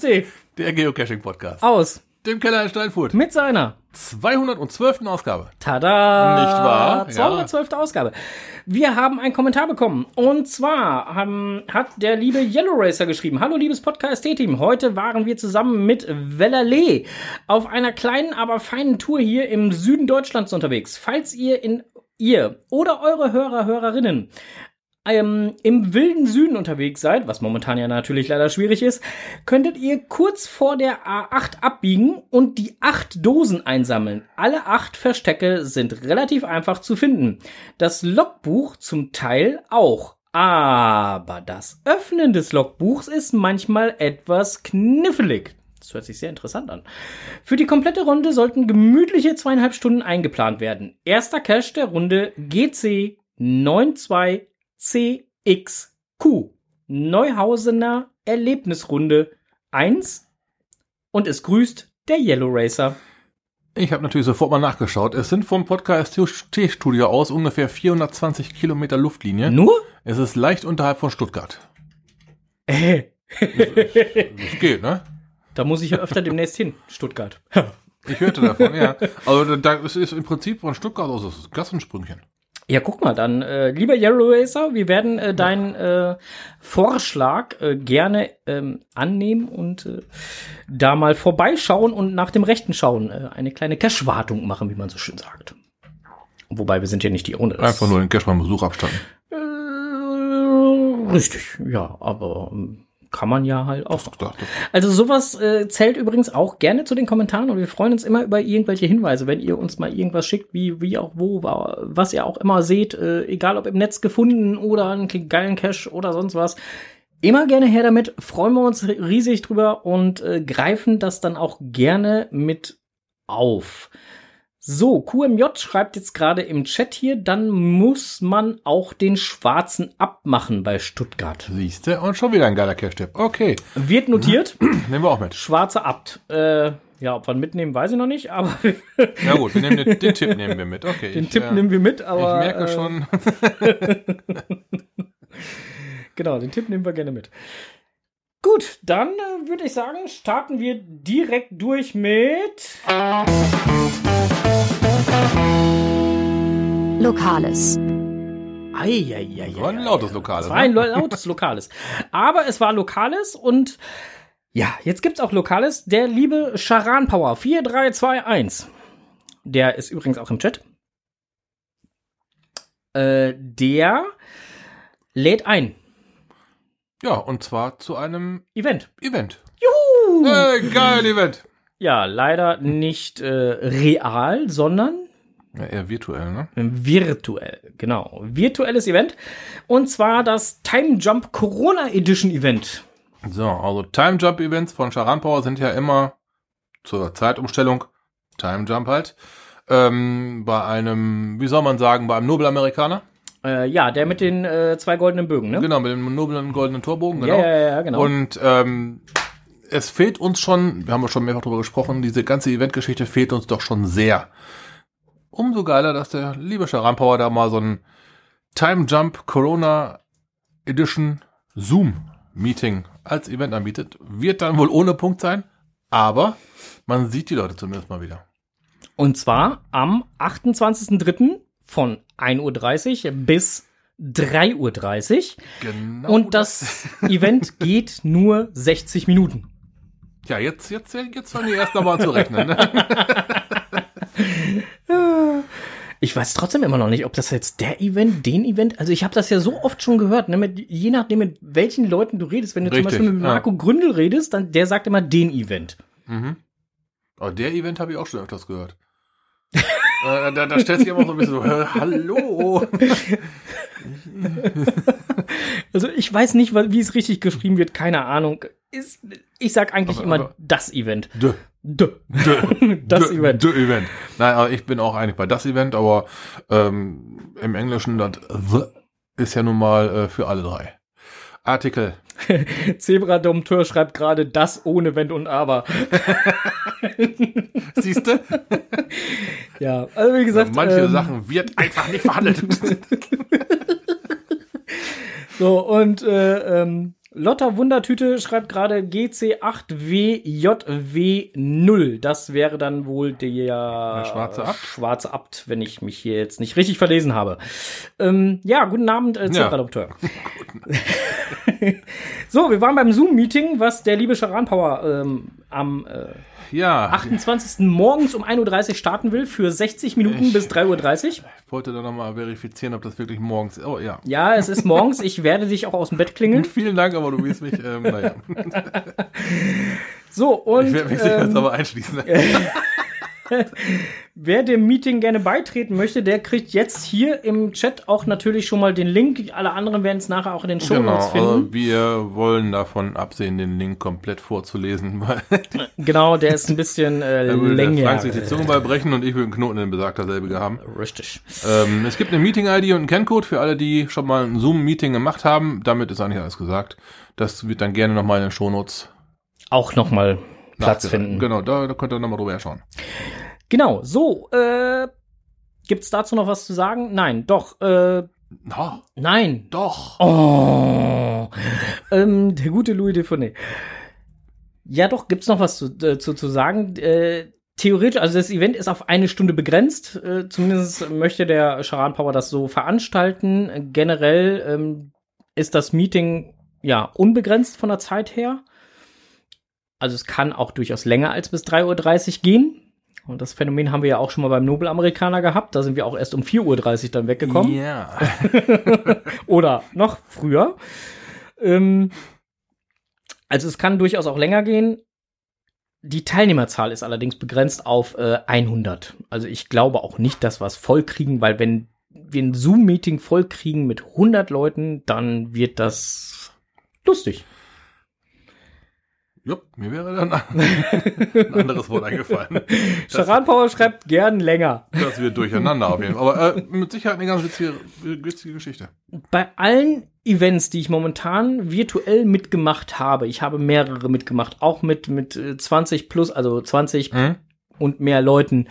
Podcast.de Der Geocaching-Podcast. aus Dem Keller in Steinfurt. mit seiner 212. Ausgabe. Tada! Nicht wahr? 212. Ausgabe. Wir haben einen Kommentar bekommen. Und zwar haben, hat der liebe Yellow Racer geschrieben. Hallo, liebes Podcast-Team. Heute waren wir zusammen mit Wellerlee auf einer kleinen, aber feinen Tour hier im Süden Deutschlands unterwegs. Falls ihr in ihr oder eure Hörer, Hörerinnen ähm, im wilden Süden unterwegs seid, was momentan ja natürlich leider schwierig ist, könntet ihr kurz vor der A8 abbiegen und die acht Dosen einsammeln. Alle acht Verstecke sind relativ einfach zu finden. Das Logbuch zum Teil auch. Aber das Öffnen des Logbuchs ist manchmal etwas knifflig. Das hört sich sehr interessant an. Für die komplette Runde sollten gemütliche zweieinhalb Stunden eingeplant werden. Erster Cache der Runde GC 92 CXQ. Neuhausener Erlebnisrunde 1. Und es grüßt der Yellow Racer. Ich habe natürlich sofort mal nachgeschaut. Es sind vom Podcast T-Studio aus ungefähr 420 Kilometer Luftlinie. Nur? Es ist leicht unterhalb von Stuttgart. Äh, Das geht, ne? da muss ich ja öfter demnächst hin. Stuttgart. Ich hörte davon, ja. Also da es ist im Prinzip von Stuttgart aus das ist ein Gassensprüngchen. Ja, guck mal, dann, äh, lieber Yellow Racer, wir werden äh, deinen äh, Vorschlag äh, gerne ähm, annehmen und äh, da mal vorbeischauen und nach dem Rechten schauen. Äh, eine kleine Cash-Wartung machen, wie man so schön sagt. Wobei wir sind ja nicht die ohne. Einfach nur den Cash beim Besuch abstatten. Äh, richtig, ja, aber ähm, kann man ja halt auch. Doch, doch. Also sowas äh, zählt übrigens auch gerne zu den Kommentaren und wir freuen uns immer über irgendwelche Hinweise, wenn ihr uns mal irgendwas schickt, wie wie auch wo, wa- was ihr auch immer seht, äh, egal ob im Netz gefunden oder einen geilen Cache oder sonst was. Immer gerne her damit, freuen wir uns riesig drüber und äh, greifen das dann auch gerne mit auf. So, QMJ schreibt jetzt gerade im Chat hier, dann muss man auch den schwarzen abmachen bei Stuttgart. Siehste, und schon wieder ein geiler Cash-Tipp. Okay, Wird notiert. nehmen wir auch mit. Schwarzer Abt. Äh, ja, ob wir ihn mitnehmen, weiß ich noch nicht, aber Ja gut, wir nehmen den, den Tipp nehmen wir mit. Okay. den ich, Tipp äh, nehmen wir mit, Ich aber. merke äh, schon. Genau, den Tipp nehmen wir gerne mit. Gut, dann äh, würde ich sagen, starten wir direkt durch mit. Lokales. Eieiei. War ein lautes Lokal. Es war ein lo- lautes Lokales. Aber es war Lokales und ja, jetzt gibt's auch Lokales. Der liebe Charan Power 4321. Der ist übrigens auch im Chat. Äh, der lädt ein. Ja, und zwar zu einem Event. Event. Juhu! Hey, geil Event. Ja, leider nicht äh, real, sondern Ja, eher virtuell, ne? virtuell. Genau. Virtuelles Event. Und zwar das Time Jump Corona Edition Event. So, also Time Jump Events von Charan Power sind ja immer zur Zeitumstellung Time Jump halt. Ähm, bei einem, wie soll man sagen, bei einem Nobelamerikaner. Äh, ja, der mit den äh, zwei goldenen Bögen, ne? Genau, mit dem noblen goldenen Torbogen, genau. Ja, ja, ja, genau. Und ähm, es fehlt uns schon, wir haben ja schon mehrfach drüber gesprochen, diese ganze Eventgeschichte fehlt uns doch schon sehr. Umso geiler, dass der liebe Charan Power da mal so ein Time Jump Corona Edition Zoom Meeting als Event anbietet. Wird dann wohl ohne Punkt sein, aber man sieht die Leute zumindest mal wieder. Und zwar am 28.03. von 1.30 Uhr bis 3.30 Uhr. Genau. Und das Event geht nur 60 Minuten. Ja, jetzt, jetzt, jetzt fangen die erst nochmal zu rechnen. Ne? Ich weiß trotzdem immer noch nicht, ob das jetzt der Event, den Event, also ich habe das ja so oft schon gehört, ne, mit, je nachdem mit welchen Leuten du redest, wenn du Richtig, zum Beispiel mit ja. Marco Gründel redest, dann der sagt immer den Event. Aber der Event habe ich auch schon öfters gehört. äh, da, da stellt sich immer so ein bisschen so, hallo. Also ich weiß nicht, wie es richtig geschrieben wird, keine Ahnung. Ist, ich sag eigentlich Aber- immer aber- das Event. D, D. d, Das d, Event. D Event. Nein, aber ich bin auch eigentlich bei das Event, aber ähm, im Englischen das the ist ja nun mal äh, für alle drei. Artikel. Zebra Dompteur schreibt gerade das ohne Wenn und Aber. Siehste? Ja, also wie gesagt, Manche ähm, Sachen wird einfach nicht verhandelt. So, und äh, ähm, Lotta Wundertüte schreibt gerade GC8WJW0. Das wäre dann wohl der, Der schwarze Abt? schwarze Abt, wenn ich mich hier jetzt nicht richtig verlesen habe. Ähm, ja, guten Abend, äh, Zebra-Doktor. so, wir waren beim Zoom-Meeting, was der liebe Charan Power ähm, am äh, Ja, 28. morgens um 1.30 Uhr starten will für 60 Minuten Ich- bis 3.30 Uhr. ich wollte da nochmal verifizieren, ob das wirklich morgens ist. Oh ja. Ja, es ist morgens. Ich werde dich auch aus dem Bett klingeln. Vielen Dank, aber du wirst mich, ähm, naja. So, und Ich werde mich sicher jetzt ähm, aber einschließen. wer dem Meeting gerne beitreten möchte, der kriegt jetzt hier im Chat auch natürlich schon mal den Link. Alle anderen werden es nachher auch in den Show Genau, Notes finden. also wir wollen davon absehen, den Link komplett vorzulesen, weil Genau, der ist ein bisschen äh, der Frank sich die länger. Zunge beibrechen und ich würde einen Knoten in besagter selbe haben. Richtig. Ähm, es gibt eine Meeting-ID und einen Kenncode für alle, die schon mal ein Zoom-Meeting gemacht haben. Damit ist eigentlich alles gesagt. Das wird dann gerne nochmal in den Shownotes Auch nochmal Platz finden. Genau, da, da könnt ihr nochmal drüber schauen. Genau, so, äh, gibt's dazu noch was zu sagen? Nein, doch, äh, Oh, nein. doch. Oh, ähm, der gute Louis Defonet. Ja, doch, gibt's noch was zu, äh, zu, zu sagen? Äh, theoretisch, also das Event ist auf eine Stunde begrenzt. Äh, zumindest möchte der Charan Power das so veranstalten. Generell ähm, ist das Meeting ja unbegrenzt von der Zeit her. Also es kann auch durchaus länger als bis 3.30 Uhr gehen. Und das Phänomen haben wir ja auch schon mal beim Nobelamerikaner gehabt. Da sind wir auch erst um 4.30 Uhr dann weggekommen. Ja. Oder noch früher. Ähm, also es kann durchaus auch länger gehen. Die Teilnehmerzahl ist allerdings begrenzt auf äh, 100. Also ich glaube auch nicht, dass wir es voll kriegen, weil wenn wir ein Zoom-Meeting voll kriegen mit 100 Leuten, dann wird das lustig. Jupp, mir wäre dann ein anderes Wort eingefallen. Charan Power schreibt gern länger. Das wird durcheinander auf jeden Fall. Aber äh, mit Sicherheit eine ganz witzige, witzige Geschichte. Bei allen Events, die ich momentan virtuell mitgemacht habe, ich habe mehrere mitgemacht, auch mit, mit äh, 20 plus, also 20 Hm? und mehr Leuten,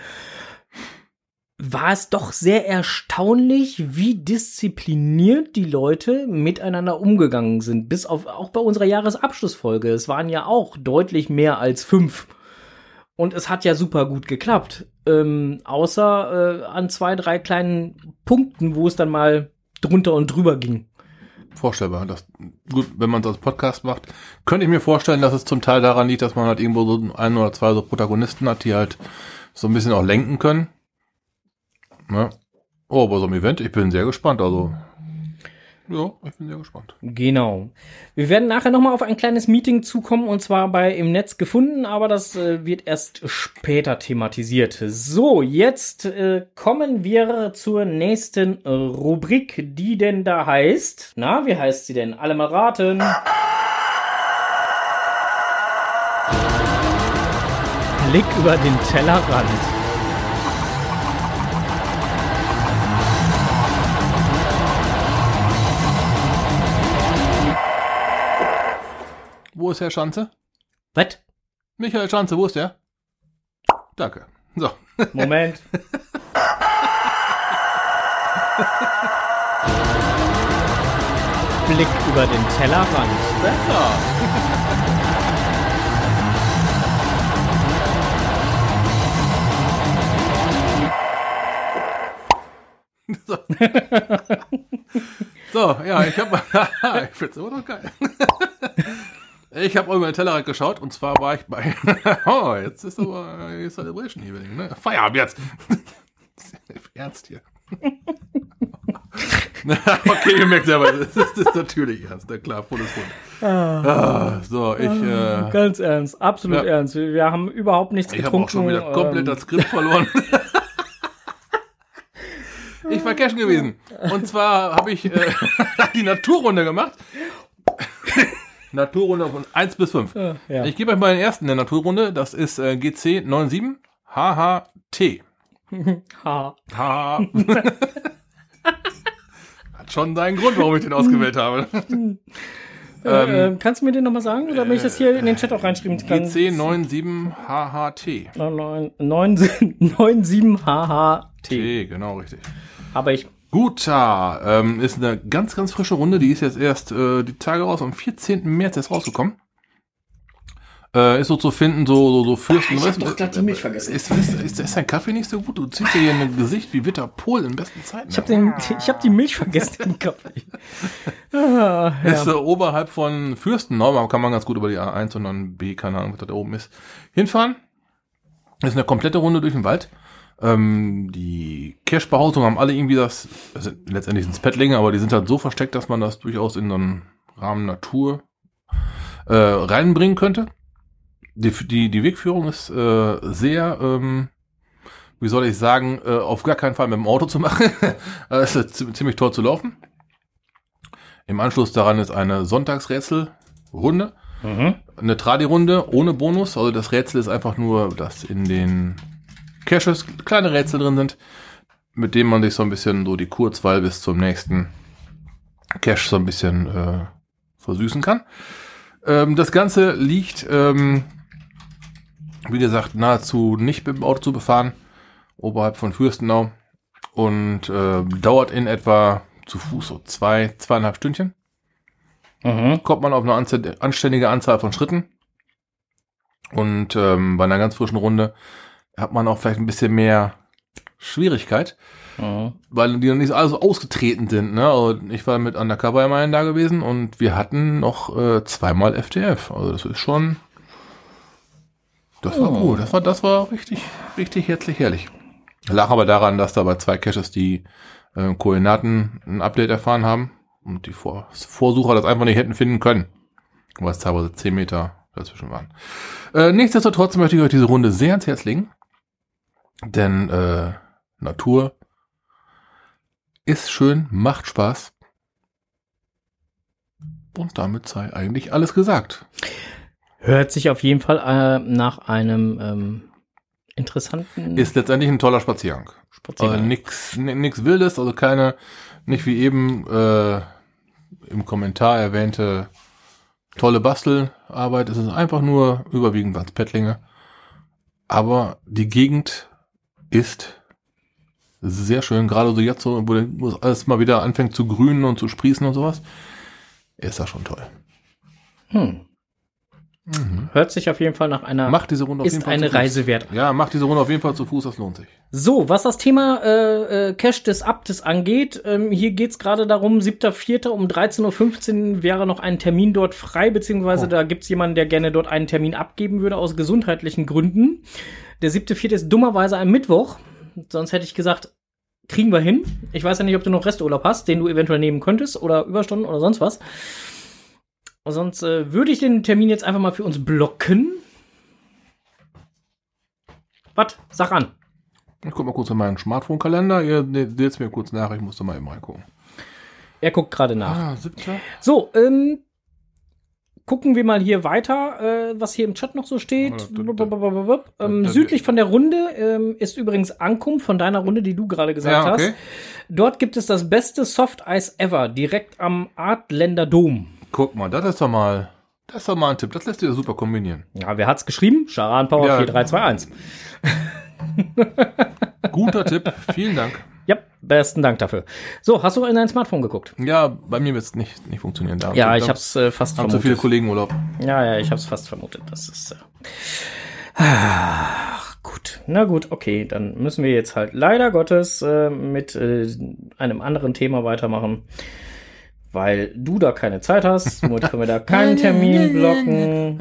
war es doch sehr erstaunlich, wie diszipliniert die Leute miteinander umgegangen sind. Bis auf auch bei unserer Jahresabschlussfolge. Es waren ja auch deutlich mehr als fünf. Und es hat ja super gut geklappt. Ähm, außer äh, an zwei, drei kleinen Punkten, wo es dann mal drunter und drüber ging. Vorstellbar. Das, gut, wenn man es als Podcast macht, könnte ich mir vorstellen, dass es zum Teil daran liegt, dass man halt irgendwo so ein oder zwei so Protagonisten hat, die halt so ein bisschen auch lenken können. Ne? Oh, bei so einem Event, ich bin sehr gespannt. Also, ja, ich bin sehr gespannt. Genau. Wir werden nachher noch mal auf ein kleines Meeting zukommen und zwar bei im Netz gefunden, aber das äh, wird erst später thematisiert. So, jetzt äh, kommen wir zur nächsten äh, Rubrik, die denn da heißt. Na, wie heißt sie denn? Alle mal raten. Blick über den Tellerrand. Wo ist Herr Schanze? Was? Michael Schanze, wo ist der? Danke. So. Moment. Blick über den Tellerrand. Besser. so. so, ja, ich habe ich find's immer noch geil. Ich habe über den Tellerrand geschaut und zwar war ich bei Oh, jetzt ist aber äh, Celebration Evening, ne? Feierabend jetzt. Ernst hier. okay, ihr merkt selber, das ist, das ist natürlich ernst, na klar, volles Mund. Ah, so, ich, äh, Ganz ernst, absolut Ja. ernst. Wir, wir haben überhaupt nichts ich habe getrunken. auch schon wieder komplett ähm, das Skript verloren. ich war cashen gewesen. Und zwar habe ich äh, die Naturrunde gemacht. Naturrunde von 1 bis 5. äh, ja. Ich gebe euch mal den ersten der Naturrunde. Das ist äh, GC 97 HHT. Ha. Hat schon seinen Grund, warum ich den ausgewählt habe. Äh, äh, kannst du mir den nochmal sagen? Oder wenn ich das hier in den Chat auch reinschreiben kann? GC 97 HHT. 97 HHT. T, genau richtig. Aber ich. Guta ähm, ist eine ganz, ganz frische Runde. Die ist jetzt erst äh, die Tage raus. Am 14. März ist rausgekommen. Äh, ist so zu finden, so, so, so Fürsten. ich hab weißt doch grad die Milch vergessen. Ist, ist, ist, ist dein Kaffee nicht so gut? Du ziehst dir hier ein Gesicht wie Witter Pol in besten Zeiten. Ich habe den, ich habe die Milch vergessen im Kaffee. Ah, Ist ja. äh, oberhalb von Fürstenau, da kann man ganz gut über die A1 und dann B, keine Ahnung, was da oben ist, hinfahren. Ist eine komplette Runde durch den Wald. Ähm, die Cache-Behausungen haben alle irgendwie das, also letztendlich sind es Pettlinge, aber die sind halt so versteckt, dass man das durchaus in so einen Rahmen Natur äh, reinbringen könnte. Die, die, die Wegführung ist äh, sehr, ähm, wie soll ich sagen, äh, auf gar keinen Fall mit dem Auto zu machen. Es ist zi- ziemlich toll zu laufen. Im Anschluss daran ist eine Sonntagsrätselrunde, Mhm. eine Tradi-Runde ohne Bonus. Also das Rätsel ist einfach nur, dass in den Caches kleine Rätsel drin sind, mit denen man sich so ein bisschen so die Kurzwahl bis zum nächsten Cache so ein bisschen äh, versüßen kann. Ähm, das Ganze liegt, ähm, wie gesagt, nahezu nicht mit dem Auto zu befahren, oberhalb von Fürstenau und äh, dauert in etwa zu Fuß so zwei, zweieinhalb Stündchen Mhm. kommt man auf eine anständige Anzahl von Schritten. Und ähm, bei einer ganz frischen Runde hat man auch vielleicht ein bisschen mehr Schwierigkeit, Mhm. weil die noch nicht alle so ausgetreten sind. Ne? Also ich war mit Undercover immerhin da gewesen und wir hatten noch äh, zweimal FTF. Also das ist schon. Das war Oh. gut. Das war, das war richtig, richtig herzlich herrlich. Lag aber daran, dass da bei zwei Caches die äh, Koordinaten ein Update erfahren haben und die Vor Vorsucher das einfach nicht hätten finden können. Weil es teilweise 10 Meter dazwischen waren. Äh, nichtsdestotrotz möchte ich euch diese Runde sehr ans Herz legen. Denn äh, Natur ist schön, macht Spaß. Und damit sei eigentlich alles gesagt. Hört sich auf jeden Fall äh, nach einem ähm, interessanten Ist letztendlich ein toller Spaziergang. Also Spaziergang. nix, ni- nix Wildes, also keine, nicht wie eben äh, im Kommentar erwähnte tolle Bastelarbeit. Es ist einfach nur überwiegend was Pettlinge. Aber die Gegend ist sehr schön, gerade so jetzt so, wo es alles mal wieder anfängt zu grünen und zu sprießen und sowas. Ist das schon toll. Hm. Mhm. Hört sich auf jeden Fall nach einer Macht diese Runde auf jeden ist Fall eine zu Fuß. Reise wert. Ja, macht diese Runde auf jeden Fall zu Fuß, das lohnt sich. So, was das Thema äh, äh, Cash des Abtes angeht, ähm, hier geht's gerade darum, 7.4. um 13.15 Uhr wäre noch ein Termin dort frei, beziehungsweise Oh. da gibt's jemanden, der gerne dort einen Termin abgeben würde aus gesundheitlichen Gründen. Der 7.4. ist dummerweise ein Mittwoch, sonst hätte ich gesagt, kriegen wir hin. Ich weiß ja nicht, ob du noch Resturlaub hast, den du eventuell nehmen könntest oder Überstunden oder sonst was. Sonst äh, würde ich den Termin jetzt einfach mal für uns blocken. Was? Sag an. Ich guck mal kurz in meinen Smartphone-Kalender. Ihr ne- seht mir kurz nach, ich muss da mal eben reingucken. Er guckt gerade nach. Ah, siebter. So, ähm, gucken wir mal hier weiter, äh, was hier im Chat noch so steht. Ähm, südlich von der Runde ähm, ist übrigens Ankum von deiner Runde, die du gerade gesagt Ja, okay. hast. Dort gibt es das beste Soft Eis ever, direkt am Artländer Dom. Guck mal, das ist doch mal, das ist doch mal ein Tipp. Das lässt sich ja super kombinieren. Ja, wer hat's geschrieben? Charan Power Ja. 4321. Guter Tipp. Vielen Dank. Ja, besten Dank dafür. So, hast du in dein Smartphone geguckt? Ja, bei mir wird es nicht, nicht funktionieren. Da Ja, haben ich zu- hab's äh, fast haben zu viele vermutet. Kollegen Urlaub. Ja, ja, ich hab's fast vermutet. Das ist. Äh Ach, gut. Na gut, okay. Dann müssen wir jetzt halt leider Gottes äh, mit äh, einem anderen Thema weitermachen. Weil du da keine Zeit hast, somit können wir da keinen Termin blocken.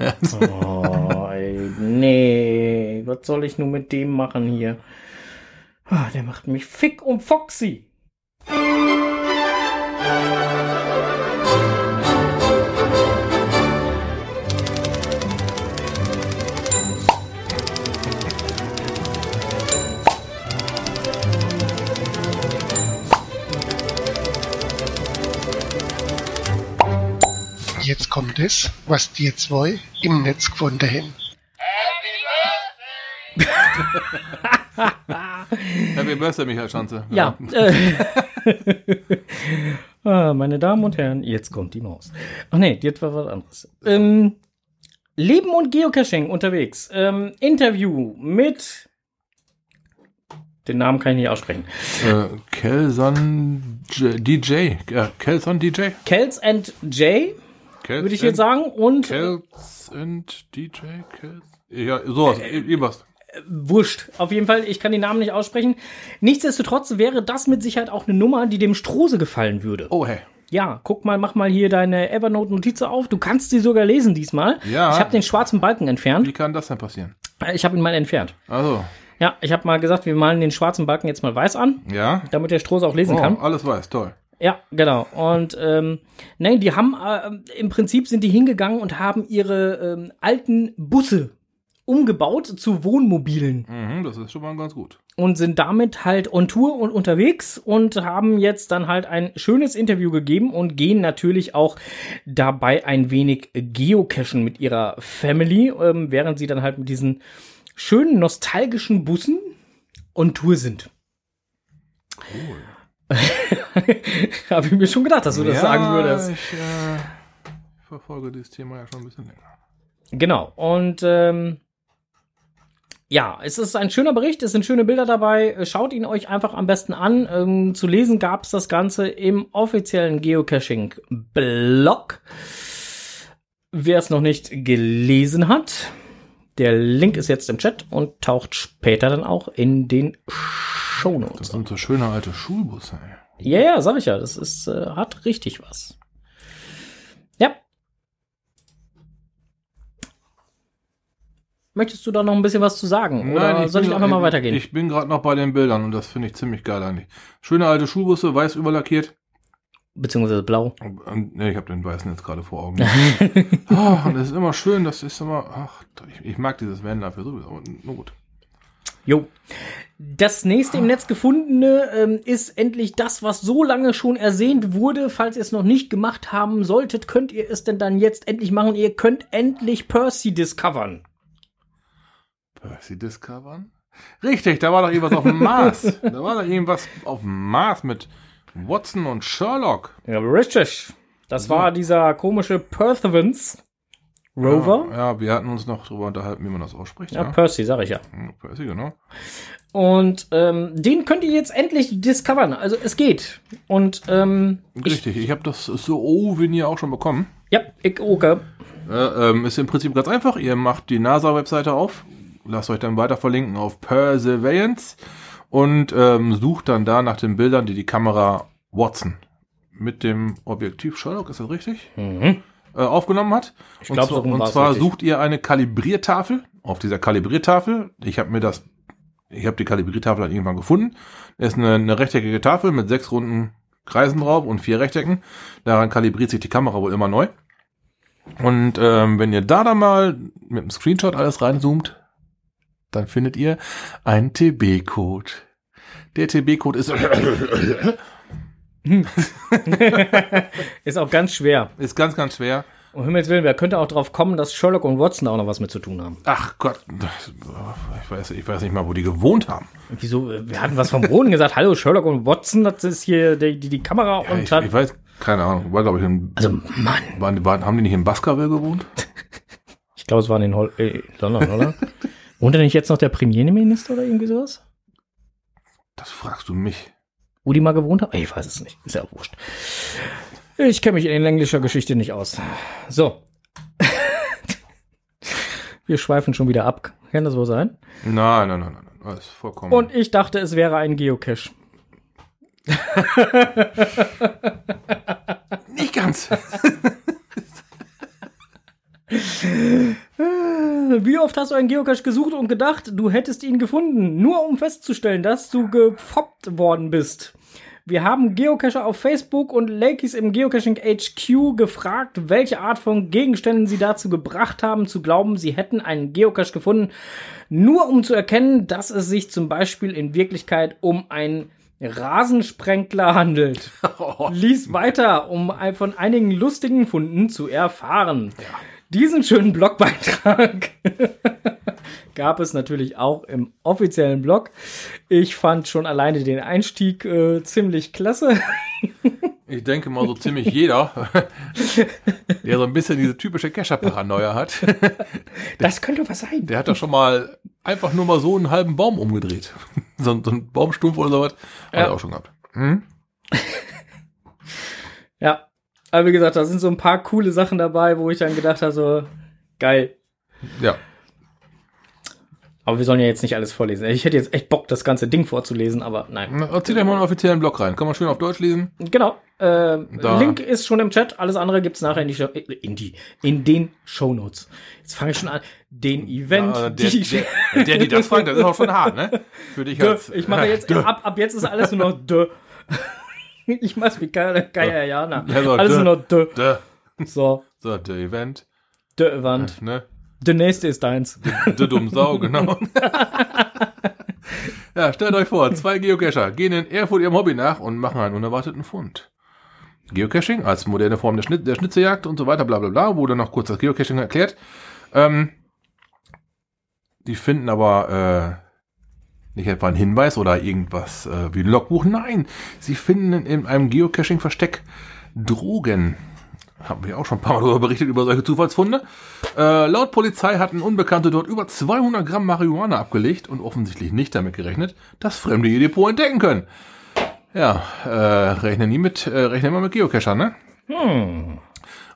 Oh, ey, nee, was soll ich nun mit dem machen hier? Ah, der macht mich fick und foxy. Jetzt kommt es, was die zwei im Netz gefunden haben. Happy Birthday, Michael Schanze. Ja. Ah, meine Damen und Herren, jetzt kommt die Maus. Ach nee, jetzt war was anderes. Ähm, Leben und Geocaching unterwegs. Ähm, Interview mit Den Namen kann ich nicht aussprechen. Äh, Kelson DJ. Äh, Kelson DJ? Kels and Jay, würde ich jetzt sagen. Und Kels and DJ? Kels? Ja, sowas. Äh, Irgendwas. Wurscht. Auf jeden Fall, ich kann die Namen nicht aussprechen. Nichtsdestotrotz wäre das mit Sicherheit auch eine Nummer, die dem Strose gefallen würde. Oh, hey. Ja, guck mal, mach mal hier deine Evernote-Notiz auf. Du kannst sie sogar lesen diesmal. Ja. Ich habe den schwarzen Balken entfernt. Wie kann das denn passieren? Ich habe ihn mal entfernt. Also, Ja, ich habe mal gesagt, wir malen den schwarzen Balken jetzt mal weiß an, ja. damit der Strose auch lesen Oh, kann. alles weiß, toll. Ja, genau. Und ähm, nein, die haben äh, im Prinzip sind die hingegangen und haben ihre ähm, alten Busse umgebaut zu Wohnmobilen Mhm, das ist schon mal ganz gut. und sind damit halt on Tour und unterwegs und haben jetzt dann halt ein schönes Interview gegeben und gehen natürlich auch dabei ein wenig geocachen mit ihrer Family, ähm, während sie dann halt mit diesen schönen nostalgischen Bussen on Tour sind. Habe ich mir schon gedacht, dass du das sagen würdest. Ich äh, verfolge dieses Thema ja schon ein bisschen länger. Genau. Und ähm, ja, es ist ein schöner Bericht, es sind schöne Bilder dabei. Schaut ihn euch einfach am besten an. Ähm, zu lesen gab es das Ganze im offiziellen Geocaching-Blog. Wer es noch nicht gelesen hat, der Link ist jetzt im Chat und taucht später dann auch in den Das Shownotes. sind so schöne alte Schulbusse, ey. Ja, ja, sag ich ja, das ist, äh, hat richtig was. Ja. Möchtest du da noch ein bisschen was zu sagen? Oder soll bin ich einfach grad- mal weitergehen? Ich bin gerade noch bei den Bildern und das finde ich ziemlich geil eigentlich. Schöne alte Schulbusse, weiß überlackiert. Beziehungsweise blau. Nee, ich habe den weißen jetzt gerade vor Augen. und das ist immer schön, das ist immer, ach, ich, ich mag dieses Vanlife sowieso, aber nur gut. Jo. Das nächste im Netz gefundene ähm, ist endlich das, was so lange schon ersehnt wurde. Falls ihr es noch nicht gemacht haben solltet, könnt ihr es denn dann jetzt endlich machen. Ihr könnt endlich Percy discovern. Percy discovern? Richtig, da war doch irgendwas auf dem Mars. da war doch irgendwas auf dem Mars mit Watson und Sherlock. Ja, richtig. Das war dieser komische Perseverance Rover. Ja, ja, wir hatten uns noch drüber unterhalten, wie man das ausspricht. Ja, Ja, Percy, sag ich ja. Percy, genau. Und ähm, den könnt ihr jetzt endlich discovern. Also es geht. Und ähm, ich, Richtig, ich habe das so Souvenir auch schon bekommen. ja, ich okay. Äh, ähm, ist im Prinzip ganz einfach. Ihr macht die NASA-Webseite auf, lasst euch dann weiter verlinken auf Perseverance und ähm, sucht dann da nach den Bildern, die die Kamera Watson mit dem Objektiv Sherlock, ist das richtig? Mhm. Äh, aufgenommen hat. Ich glaub, und so und zwar richtig. sucht ihr eine Kalibriertafel. Auf dieser Kalibriertafel, ich habe mir das, ich habe die Kalibriertafel dann irgendwann gefunden. Das ist eine, eine rechteckige Tafel mit sechs runden Kreisen drauf und vier Rechtecken. Daran kalibriert sich die Kamera wohl immer neu. Und ähm, wenn ihr da dann mal mit dem Screenshot alles reinzoomt, dann findet ihr einen TB-Code. Der TB-Code ist, Ist auch ganz schwer. ist ganz, ganz schwer. Um Himmels Willen, wer könnte auch drauf kommen, dass Sherlock und Watson auch noch was mit zu tun haben? Ach Gott, ich weiß, ich weiß nicht mal, wo die gewohnt haben. Wieso? Wir hatten was vom Boden gesagt. Hallo, Sherlock und Watson, das ist hier die, die, die Kamera Ja, und ich, hat. ich weiß, keine Ahnung, war glaube ich in, Also, Mann. waren, waren, haben die nicht in Baskerville gewohnt? Ich glaube, es war in Hol äh, London, oder? Wohnt da nicht jetzt noch der Premierminister oder irgendwie sowas? Das fragst du mich. Wo die mal gewohnt haben? Ich weiß es nicht. Ist ja wurscht. Ich kenne mich in englischer Geschichte nicht aus. So. Wir schweifen schon wieder ab. Kann das wohl sein? Nein, nein, nein, nein, nein. Alles vollkommen. Und ich dachte, es wäre ein Geocache. nicht ganz. Wie oft hast du einen Geocache gesucht und gedacht, du hättest ihn gefunden, nur um festzustellen, dass du gefoppt worden bist? Wir haben Geocacher auf Facebook und Lakeys im Geocaching HQ gefragt, welche Art von Gegenständen sie dazu gebracht haben, zu glauben, sie hätten einen Geocache gefunden, nur um zu erkennen, dass es sich zum Beispiel in Wirklichkeit um einen Rasensprenkler handelt. Lies weiter, um von einigen lustigen Funden zu erfahren. Diesen schönen Blogbeitrag gab es natürlich auch im offiziellen Blog. Ich fand schon alleine den Einstieg äh, ziemlich klasse. Ich denke mal so ziemlich jeder, der so ein bisschen diese typische Kescher-Paranoia hat, Das könnte was sein. der hat doch schon mal einfach nur mal so einen halben Baum umgedreht. So, so ein Baumstumpf oder sowas. Hat Ja. er auch schon gehabt. Hm? Ja. Aber wie gesagt, da sind so ein paar coole Sachen dabei, wo ich dann gedacht habe, so, geil. Ja. Aber wir sollen ja jetzt nicht alles vorlesen. Ich hätte jetzt echt Bock, das ganze Ding vorzulesen, aber nein. Na, Erzähl dir mal einen offiziellen Blog rein. Kann man schön auf Deutsch lesen. Genau. Äh. Link ist schon im Chat. Alles andere gibt's nachher in die Show, in die in den Shownotes. Jetzt fange ich schon an. Den Event. Ja, der, die der, der, die das fragt, das ist auch schon hart, ne? Für dich als, Ich mache jetzt ab ab jetzt ist alles nur noch Dö. Ich mach's wie Geil Jana. Ja, so, Alles nur Dö. Dö. So, So, der Event, Dö Event. ne? Der nächste ist deins. Der dumme Sau, genau. ja, stellt euch vor, zwei Geocacher gehen in Erfurt ihrem Hobby nach und machen einen unerwarteten Fund. Geocaching als moderne Form der, Schnitt, der Schnitzejagd und so weiter, bla bla bla, wurde noch kurz das Geocaching erklärt. Ähm, die finden aber äh, nicht etwa einen Hinweis oder irgendwas äh, wie ein Logbuch. Nein, sie finden in, in einem Geocaching-Versteck Drogen. Haben wir auch schon ein paar Mal darüber berichtet, über solche Zufallsfunde. Äh, laut Polizei hatten Unbekannte dort über 200 Gramm Marihuana abgelegt und offensichtlich nicht damit gerechnet, dass Fremde ihr Depot entdecken können. Ja, äh, rechne nie mit, äh, rechne immer mit Geocachern, ne? Hm.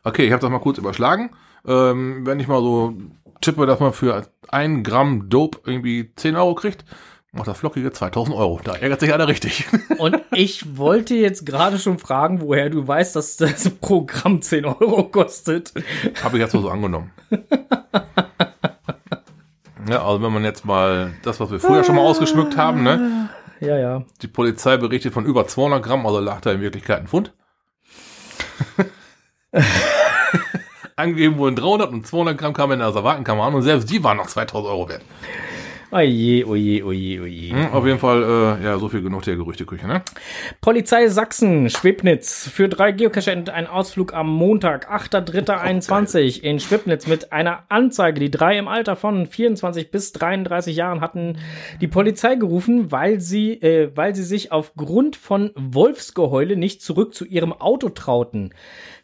Okay, ich habe das mal kurz überschlagen. Ähm, wenn ich mal so tippe, dass man für ein Gramm Dope irgendwie 10 Euro kriegt, macht das flockige 2000 Euro. Da ärgert sich einer richtig. Und ich wollte jetzt gerade schon fragen, woher du weißt, dass das Programm 10 Euro kostet. habe ich jetzt mal so angenommen. Ja, also wenn man jetzt mal das, was wir früher schon mal ausgeschmückt haben, ne? Ja, ja. Die Polizei berichtet von über 200 Gramm, also lag da in Wirklichkeit ein Pfund. Angegeben wurden 300 und 200 Gramm kamen in der Asservatenkammer an und selbst die waren noch 2000 Euro wert. Oje, oje, oje, oje. Hm, auf jeden Fall, äh, ja, so viel genug der Gerüchteküche, ne? Polizei Sachsen, Schwibnitz. Für drei Geocacher endet ein Ausflug am Montag, 8.3.21 in Schwibnitz mit einer Anzeige. Die drei im Alter von 24 bis 33 Jahren hatten die Polizei gerufen, weil sie, äh, weil sie sich aufgrund von Wolfsgeheule nicht zurück zu ihrem Auto trauten.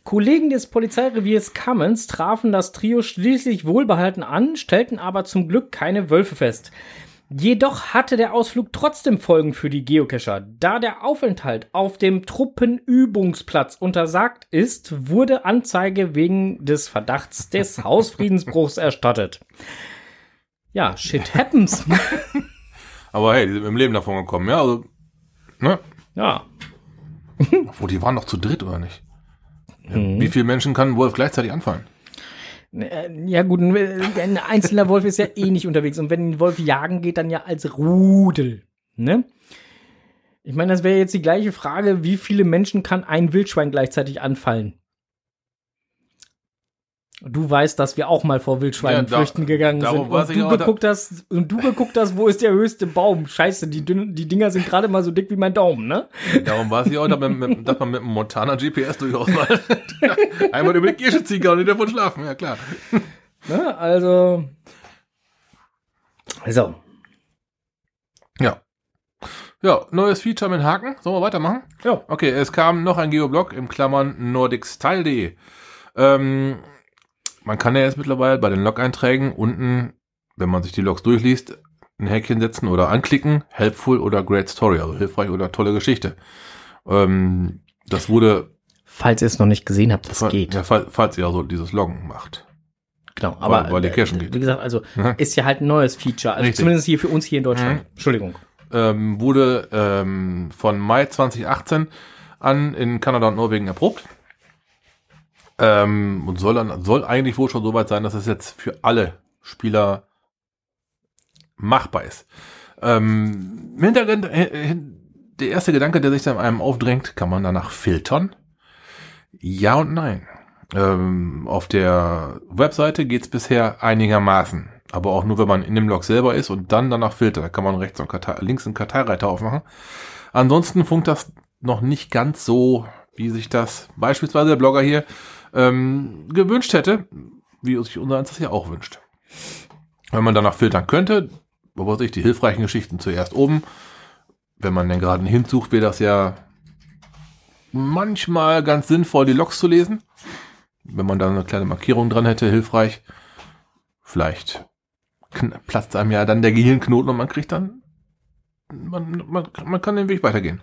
Kollegen des Polizeireviers Cummins trafen das Trio schließlich wohlbehalten an, stellten aber zum Glück keine Wölfe fest. Jedoch hatte der Ausflug trotzdem Folgen für die Geocacher. Da der Aufenthalt auf dem Truppenübungsplatz untersagt ist, wurde Anzeige wegen des Verdachts des Hausfriedensbruchs erstattet. Ja, shit happens. Aber hey, die sind mit dem Leben davon gekommen, ja, also, ne? ja, Obwohl, die waren doch zu dritt, oder nicht? Ja, Wie viele Menschen kann ein Wolf gleichzeitig anfallen? Äh, ja gut, ein, ein einzelner Wolf ist ja eh nicht unterwegs. Und wenn ein Wolf jagen geht, dann ja als Rudel. Ne? Ich meine, das wäre jetzt die gleiche Frage, wie viele Menschen kann ein Wildschwein gleichzeitig anfallen? Du weißt, dass wir auch mal vor Wildschweinen Ja, flüchten gegangen sind. Und du, geguckt hast, und du geguckt hast, wo ist der höchste Baum? Scheiße, die, dünn, die Dinger sind gerade mal so dick wie mein Daumen, ne? Darum weiß ich auch, dass man mit, dass man mit einem Montana GPS durchaus mal einmal über die Kirsche ziehen kann und nicht davon schlafen, ja klar. ne? Also. So. Ja. Ja, neues Feature mit Haken. Sollen wir weitermachen? Ja. Okay, es kam noch ein Geoblog im Klammern nordicstyle.de. Ähm, man kann ja jetzt mittlerweile bei den Log-Einträgen unten, wenn man sich die Logs durchliest, ein Häkchen setzen oder anklicken, helpful oder great story, also hilfreich oder tolle Geschichte. Ähm, das wurde, Falls ihr es noch nicht gesehen habt, das fa- geht. Ja, fall- falls ihr also dieses Loggen macht. Genau, aber weil die äh, Cashen geht. wie gesagt, also Mhm. ist ja halt ein neues Feature, also Richtig. zumindest hier für uns hier in Deutschland. Mhm. Entschuldigung. ähm, wurde ähm, von Mai 2018 an in Kanada und Norwegen erprobt. Ähm, und soll dann soll eigentlich wohl schon so weit sein, dass es jetzt für alle Spieler machbar ist. Ähm, im Hintergrund, äh, äh, der erste Gedanke, der sich dann einem aufdrängt, kann man danach filtern? Ja und nein. Ähm, auf der Webseite geht's bisher einigermaßen. Aber auch nur, wenn man in dem Log selber ist und dann danach filtert. Da kann man rechts und Kartei, links einen Karteireiter aufmachen. Ansonsten funkt das noch nicht ganz so, wie sich das beispielsweise der Blogger hier ähm, gewünscht hätte, wie sich unser eins das ja auch wünscht. Wenn man danach filtern könnte, wo weiß ich, die hilfreichen Geschichten zuerst oben. Wenn man denn gerade einen Hint sucht, wäre das ja manchmal ganz sinnvoll, die Logs zu lesen. Wenn man da eine kleine Markierung dran hätte, hilfreich. Vielleicht platzt einem ja dann der Gehirnknoten und man kriegt dann, man, man, man kann den Weg weitergehen.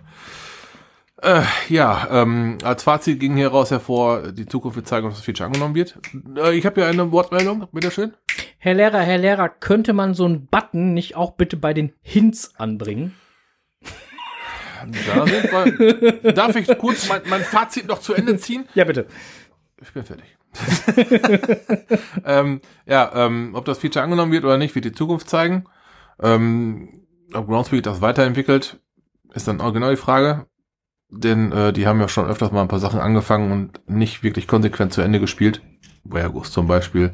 Äh, ja, ähm, als Fazit ging hieraus hervor, die Zukunft wird zeigen, ob das Feature angenommen wird. Äh, ich habe hier eine Wortmeldung, bitteschön. Herr Lehrer, Herr Lehrer, könnte man so einen Button nicht auch bitte bei den Hints anbringen? Da sind wir. Darf ich kurz mein, mein Fazit noch zu Ende ziehen? Ja, bitte. Ich bin fertig. ähm, ja, ähm, ob das Feature angenommen wird oder nicht, wird die Zukunft zeigen. Ähm, ob Groundspeak das weiterentwickelt, ist dann auch genau die Frage. Denn äh, die haben ja schon öfters mal ein paar Sachen angefangen und nicht wirklich konsequent zu Ende gespielt. Boyagus zum Beispiel.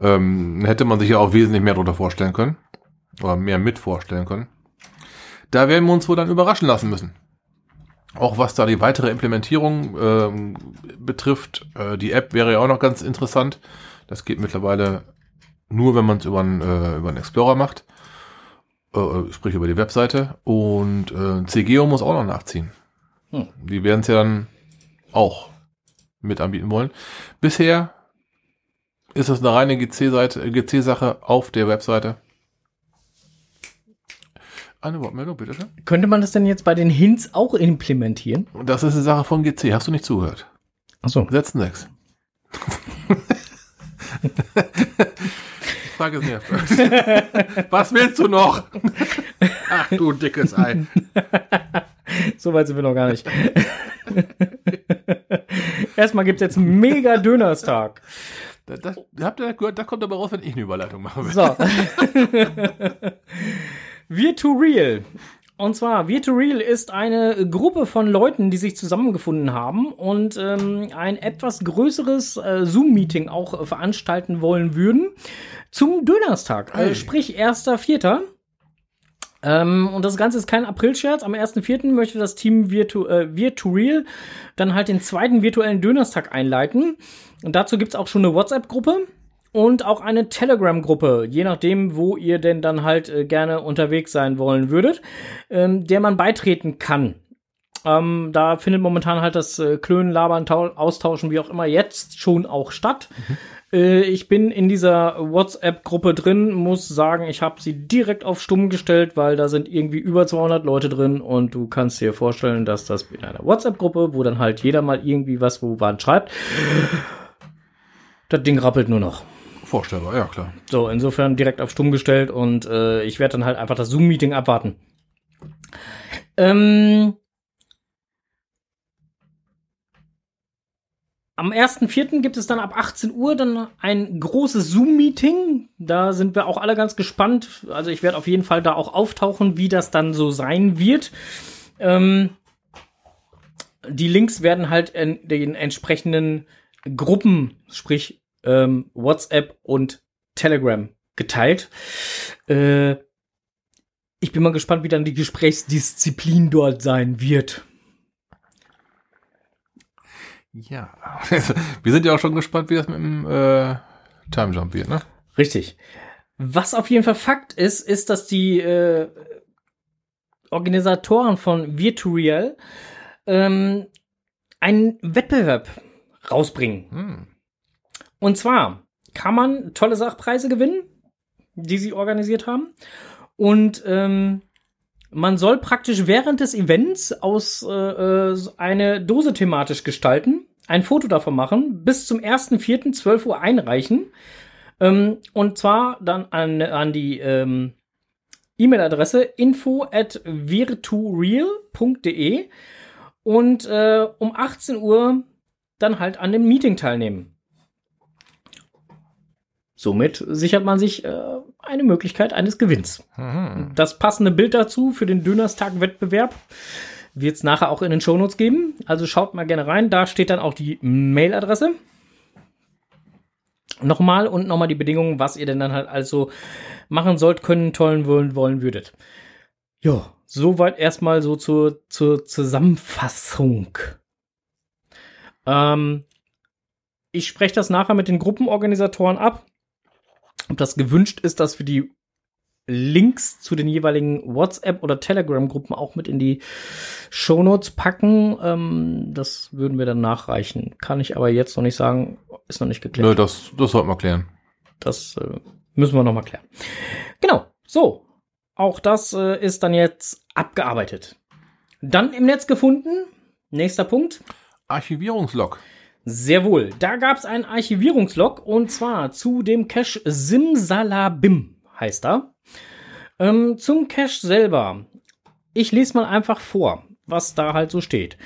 Ähm, hätte man sich ja auch wesentlich mehr darunter vorstellen können. Oder mehr mit vorstellen können. Da werden wir uns wohl dann überraschen lassen müssen. Auch was da die weitere Implementierung ähm, betrifft, äh, die App wäre ja auch noch ganz interessant. Das geht mittlerweile nur, wenn man es über einen äh, über einen Explorer macht, äh, sprich über die Webseite. Und äh, CGO muss auch noch nachziehen. Hm, die werden es ja dann auch mit anbieten wollen. Bisher ist es eine reine GC-Sache äh, GC auf der Webseite. Eine Wortmeldung, bitteschön. Könnte man das denn jetzt bei den Hints auch implementieren? Das ist eine Sache von GC. Hast du nicht zugehört? Ach so. Setzen sechs. Frage nervig. Was willst du noch? Ach du dickes Ei. So weit sind wir noch gar nicht. Erstmal gibt's jetzt einen mega Dönerstag. Da, da, habt ihr gehört, da kommt aber raus, wenn ich eine Überleitung mache. So. Virtureal. Und zwar, Virtureal ist eine Gruppe von Leuten, die sich zusammengefunden haben und ähm, ein etwas größeres äh, Zoom-Meeting auch äh, veranstalten wollen würden zum Dönerstag. Äh, sprich, 1.4. Ähm, und das Ganze ist kein April-Scherz. Am 1.4. möchte das Team Virtu äh, Virtureal dann halt den zweiten virtuellen Dönerstag einleiten. Und dazu gibt's auch schon eine WhatsApp-Gruppe und auch eine Telegram-Gruppe, je nachdem, wo ihr denn dann halt äh, gerne unterwegs sein wollen würdet, ähm, der man beitreten kann. Ähm, da findet momentan halt das äh, Klönen, Labern, Tau Austauschen, wie auch immer, jetzt schon auch statt. Äh, ich bin in dieser WhatsApp-Gruppe drin, muss sagen, ich habe sie direkt auf stumm gestellt, weil da sind irgendwie über 200 Leute drin und du kannst dir vorstellen, dass das in einer WhatsApp-Gruppe, wo dann halt jeder mal irgendwie was wo wann schreibt, das Ding rappelt nur noch. Vorstellbar, ja klar. So, insofern direkt auf stumm gestellt und äh, ich werde dann halt einfach das Zoom-Meeting abwarten. Ähm, am 1.4. gibt es dann ab 18 Uhr dann ein großes Zoom-Meeting. Da sind wir auch alle ganz gespannt. Also ich werde auf jeden Fall da auch auftauchen, wie das dann so sein wird. Ähm, die Links werden halt in den entsprechenden Gruppen, sprich ähm, WhatsApp und Telegram geteilt. Äh, ich bin mal gespannt, wie dann die Gesprächsdisziplin dort sein wird. Ja. Wir sind ja auch schon gespannt, wie das mit dem äh, Time Jump wird, ne? Richtig. Was auf jeden Fall Fakt ist, ist, dass die äh, Organisatoren von Virtual ähm, einen Wettbewerb rausbringen. Hm. Und zwar kann man tolle Sachpreise gewinnen, die sie organisiert haben. Und ähm, man soll praktisch während des Events aus äh, äh, eine Dose thematisch gestalten, ein Foto davon machen, bis zum 1.4. 12 Uhr einreichen. Ähm, und zwar dann an, an die ähm, E-Mail-Adresse info at virtureal.de und äh, um 18 Uhr dann halt an dem Meeting teilnehmen. Somit sichert man sich äh, eine Möglichkeit eines Gewinns. Mhm. Das passende Bild dazu für den Dönerstag-Wettbewerb wird es nachher auch in den Shownotes geben. Also schaut mal gerne rein. Da steht dann auch die Mailadresse. Nochmal und nochmal die Bedingungen, was ihr denn dann halt also machen sollt, können, tollen, wollen, wollen würdet. Jo, soweit erstmal so zur, zur Zusammenfassung. Ähm, ich spreche das nachher mit den Gruppenorganisatoren ab, ob das gewünscht ist, dass wir die Links zu den jeweiligen WhatsApp- oder Telegram-Gruppen auch mit in die Shownotes packen. Ähm, das würden wir dann nachreichen. Kann ich aber jetzt noch nicht sagen, ist noch nicht geklärt. Nö, das, das sollten wir klären. Das äh, müssen wir noch mal klären. Genau, so. Auch das äh, ist dann jetzt abgearbeitet. Dann im Netz gefunden. Nächster Punkt. Archivierungslog. Sehr wohl. Da gab es einen Archivierungslog und zwar zu dem Cache Simsalabim heißt er. Ähm, zum Cache selber. Ich lese mal einfach vor, was da halt so steht.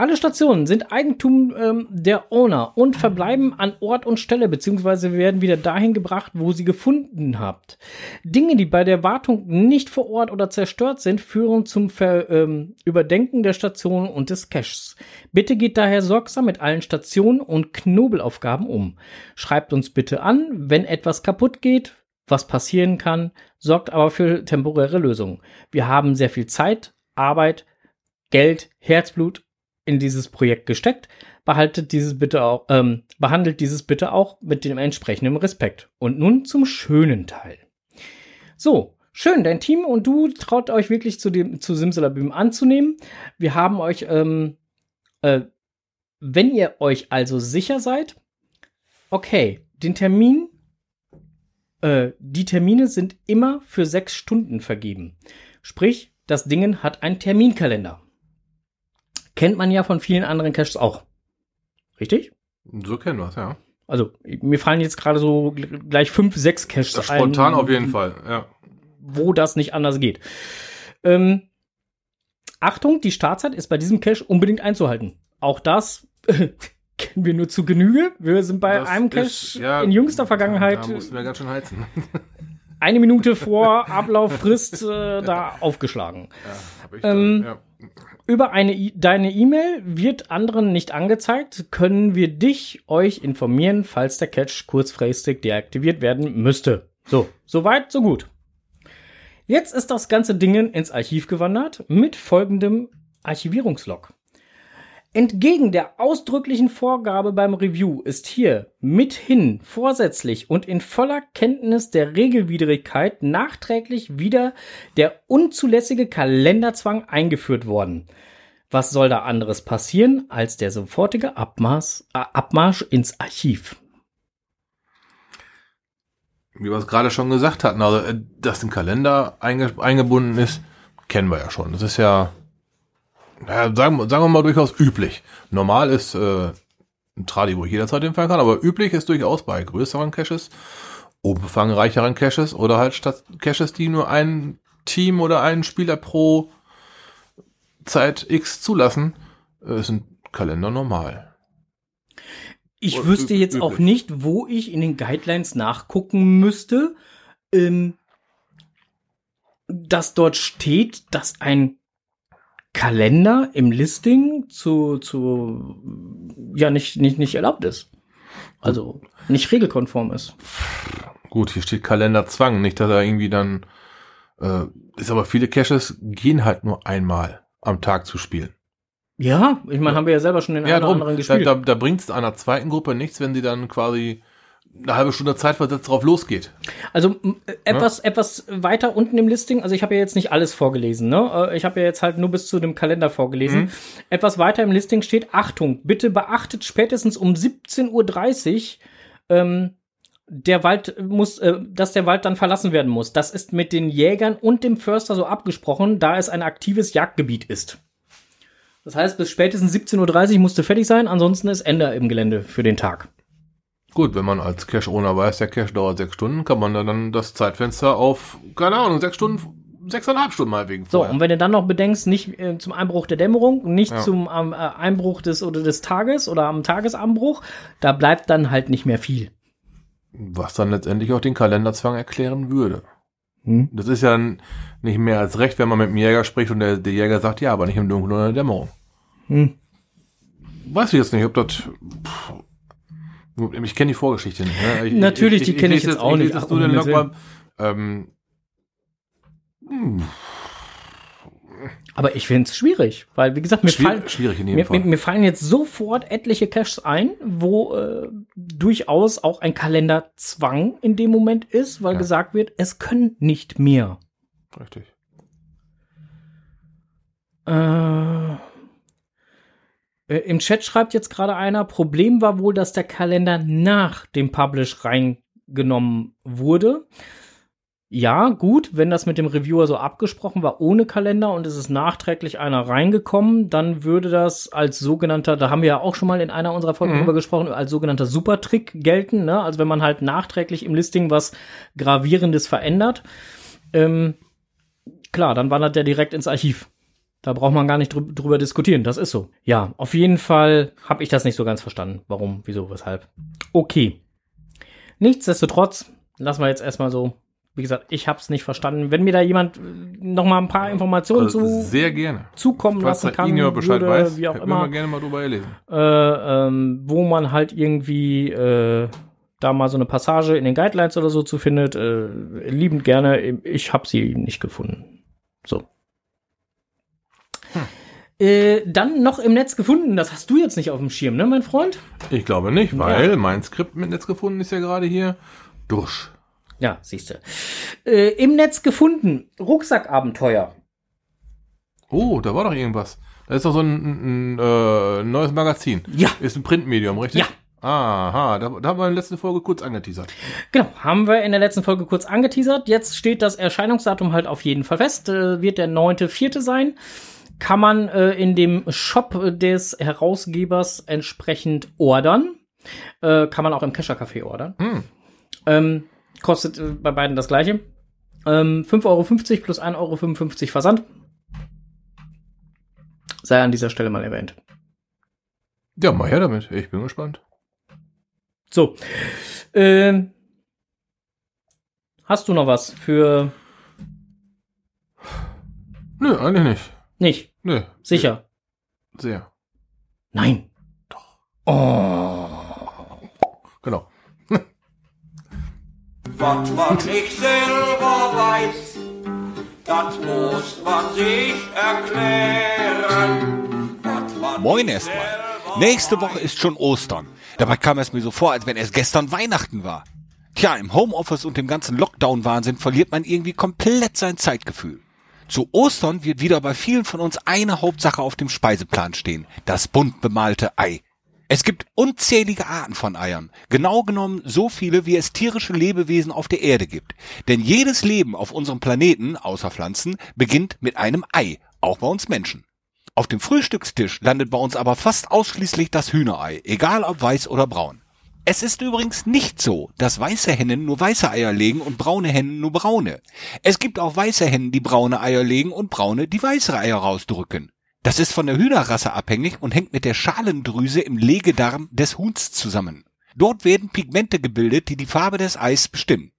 Alle Stationen sind Eigentum ähm, der Owner und verbleiben an Ort und Stelle beziehungsweise werden wieder dahin gebracht, wo sie gefunden habt. Dinge, die bei der Wartung nicht vor Ort oder zerstört sind, führen zum Ver, ähm, Überdenken der Station und des Caches. Bitte geht daher sorgsam mit allen Stationen und Knobelaufgaben um. Schreibt uns bitte an, wenn etwas kaputt geht, was passieren kann, sorgt aber für temporäre Lösungen. Wir haben sehr viel Zeit, Arbeit, Geld, Herzblut in dieses Projekt gesteckt. Behaltet dieses bitte auch, ähm, behandelt dieses bitte auch mit dem entsprechenden Respekt. Und nun zum schönen Teil. So, schön, dein Team und du traut euch wirklich zu dem zu Simsalabim anzunehmen. Wir haben euch, ähm, äh, wenn ihr euch also sicher seid, okay, den Termin, äh, die Termine sind immer für sechs Stunden vergeben. Sprich, das Ding hat einen Terminkalender. Kennt man ja von vielen anderen Caches auch. Richtig? So kennen wir es, ja. Also, mir fallen jetzt gerade so gleich fünf, sechs Caches Das spontan auf jeden Fall, ja. wo das nicht anders geht. Ähm, Achtung, die Startzeit ist bei diesem Cache unbedingt einzuhalten. Auch das kennen wir nur zu Genüge. Wir sind bei Das einem ist- Cache ja, in jüngster Vergangenheit Da mussten wir ganz schön heizen. eine Minute vor Ablauffrist äh, da aufgeschlagen. Ja, hab ich Ähm, dann, ja. Über eine I deine E-Mail wird anderen nicht angezeigt, können wir dich, euch informieren, falls der Cache kurzfristig deaktiviert werden müsste. So, soweit, so gut. Jetzt ist das ganze Ding ins Archiv gewandert mit folgendem Archivierungslog. Entgegen der ausdrücklichen Vorgabe beim Review ist hier mithin vorsätzlich und in voller Kenntnis der Regelwidrigkeit nachträglich wieder der unzulässige Kalenderzwang eingeführt worden. Was soll da anderes passieren als der sofortige Abmaß, äh, Abmarsch ins Archiv? Wie wir es gerade schon gesagt hatten, also äh, dass im Kalender einge eingebunden ist, kennen wir ja schon. Das ist ja, naja, sagen, wir- sagen wir mal durchaus üblich. Normal ist äh, ein Tradi, wo ich jederzeit hinfahren kann, aber üblich ist durchaus bei größeren Caches, umfangreicheren Caches oder halt statt Caches, die nur ein Team oder einen Spieler pro Zeit X zulassen, äh, ist ein Kalender normal. Ich Oder wüsste jetzt auch üblich. nicht, wo ich in den Guidelines nachgucken müsste, ähm, dass dort steht, dass ein Kalender im Listing zu, zu ja nicht, nicht, nicht erlaubt ist. Also nicht regelkonform ist. Gut, hier steht Kalenderzwang, nicht, dass er irgendwie dann äh, ist aber viele Caches gehen halt nur einmal am Tag zu spielen. Ja, ich meine, haben wir ja selber schon den einen oder drum, anderen da, gespielt. da, da bringt es einer zweiten Gruppe nichts, wenn sie dann quasi eine halbe Stunde Zeit versetzt drauf losgeht. Also etwas, etwas weiter unten im Listing, also ich habe ja jetzt nicht alles vorgelesen, ne? Äh, Ich habe ja jetzt halt nur bis zu dem Kalender vorgelesen. Mhm. Etwas weiter im Listing steht, Achtung, bitte beachtet spätestens um 17.30 Uhr, ähm, der Wald muss, äh, dass der Wald dann verlassen werden muss. Das ist mit den Jägern und dem Förster so abgesprochen, da es ein aktives Jagdgebiet ist. Das heißt, bis spätestens 17.30 Uhr musste fertig sein, ansonsten ist Ende im Gelände für den Tag. Gut, wenn man als Cache-Owner weiß, der Cache dauert sechs Stunden, kann man da dann das Zeitfenster auf, keine Ahnung, sechs Stunden, sechseinhalb Stunden mal wegen So, vorher. und wenn du dann noch bedenkst, nicht äh, zum Einbruch der Dämmerung, nicht Ja. zum äh, Einbruch des oder des Tages oder am Tagesanbruch, da bleibt dann halt nicht mehr viel. Was dann letztendlich auch den Kalenderzwang erklären würde. Hm? Das ist ja nicht mehr als recht, wenn man mit dem Jäger spricht und der, der Jäger sagt, ja, aber nicht im Dunkeln oder in der Dämmerung. Hm. Weiß ich jetzt nicht, ob das. pff, Ich kenne die Vorgeschichte nicht. Ne? Ich, Natürlich, die kenn ich jetzt auch nicht. Ach, um den. Ähm, hm, Aber ich finde es schwierig, weil, wie gesagt, mir, Schwier fallen, schwierig in jedem mir, Fall. mir, mir fallen jetzt sofort etliche Caches ein, wo äh, durchaus auch ein Kalenderzwang in dem Moment ist, weil Ja. gesagt wird, es können nicht mehr. Richtig. Äh, äh, Im Chat schreibt jetzt gerade einer, Problem war wohl, dass der Kalender nach dem Publish reingenommen wurde. Ja, gut, wenn das mit dem Reviewer so abgesprochen war ohne Kalender und es ist nachträglich einer reingekommen, dann würde das als sogenannter, da haben wir ja auch schon mal in einer unserer Folgen Mhm. drüber gesprochen, als sogenannter Supertrick gelten. Ne? Also wenn man halt nachträglich im Listing was Gravierendes verändert. Ähm, klar, dann wandert der direkt ins Archiv. Da braucht man gar nicht drü drüber diskutieren. Das ist so. Ja, auf jeden Fall habe ich das nicht so ganz verstanden. Warum, wieso, weshalb. Okay. Nichtsdestotrotz, lassen wir jetzt erstmal so. Wie gesagt, ich habe es nicht verstanden. Wenn mir da jemand äh, noch mal ein paar Informationen Also zu sehr gerne. zukommen Falls lassen kann, irgendjemand Bescheid würde, weiß, wie auch immer, gerne mal drüber lesen. äh, ähm, wo man halt irgendwie äh, da mal so eine Passage in den Guidelines oder so zu findet, äh, liebend gerne. Ich habe sie nicht gefunden. So. Äh, dann noch im Netz gefunden. Das hast du jetzt nicht auf dem Schirm, ne, mein Freund? Ich glaube nicht, weil mein Skript mit Netz gefunden ist ja gerade hier durch. Ja, siehst du. Äh, Im Netz gefunden. Rucksackabenteuer. Oh, da war doch irgendwas. Da ist doch so ein, ein, ein äh, neues Magazin. Ja. Ist ein Printmedium, richtig? Ja. Aha, da, da haben wir in der letzten Folge kurz angeteasert. Genau, haben wir in der letzten Folge kurz angeteasert. Jetzt steht das Erscheinungsdatum halt auf jeden Fall fest. Äh, wird der 9.4. sein. Kann man äh, in dem Shop des Herausgebers entsprechend ordern. Äh, kann man auch im Kescher Café ordern. Hm. Ähm, kostet äh, bei beiden das gleiche. Ähm, 5,50 Euro plus 1,55 Euro Versand. Sei an dieser Stelle mal erwähnt. Ja, mal her damit. Ich bin gespannt. So. Ähm, hast du noch was für Nö, eigentlich nicht. nicht? Nö. Sicher. Sehr. Nein. Doch. Oh. Genau. Was man nicht selber weiß, das muss man sich erklären. Moin erstmal. Nächste Woche ist schon Ostern. Dabei kam es mir so vor, als wenn es gestern Weihnachten war. Tja, im Homeoffice und dem ganzen Lockdown-Wahnsinn verliert man irgendwie komplett sein Zeitgefühl. Zu Ostern wird wieder bei vielen von uns eine Hauptsache auf dem Speiseplan stehen. Das bunt bemalte Ei. Es gibt unzählige Arten von Eiern. Genau genommen so viele, wie es tierische Lebewesen auf der Erde gibt. Denn jedes Leben auf unserem Planeten, außer Pflanzen, beginnt mit einem Ei. Auch bei uns Menschen. Auf dem Frühstückstisch landet bei uns aber fast ausschließlich das Hühnerei, egal ob weiß oder braun. Es ist übrigens nicht so, dass weiße Hennen nur weiße Eier legen und braune Hennen nur braune. Es gibt auch weiße Hennen, die braune Eier legen und braune, die weiße Eier rausdrücken. Das ist von der Hühnerrasse abhängig und hängt mit der Schalendrüse im Legedarm des Huhns zusammen. Dort werden Pigmente gebildet, die die Farbe des Eis bestimmen.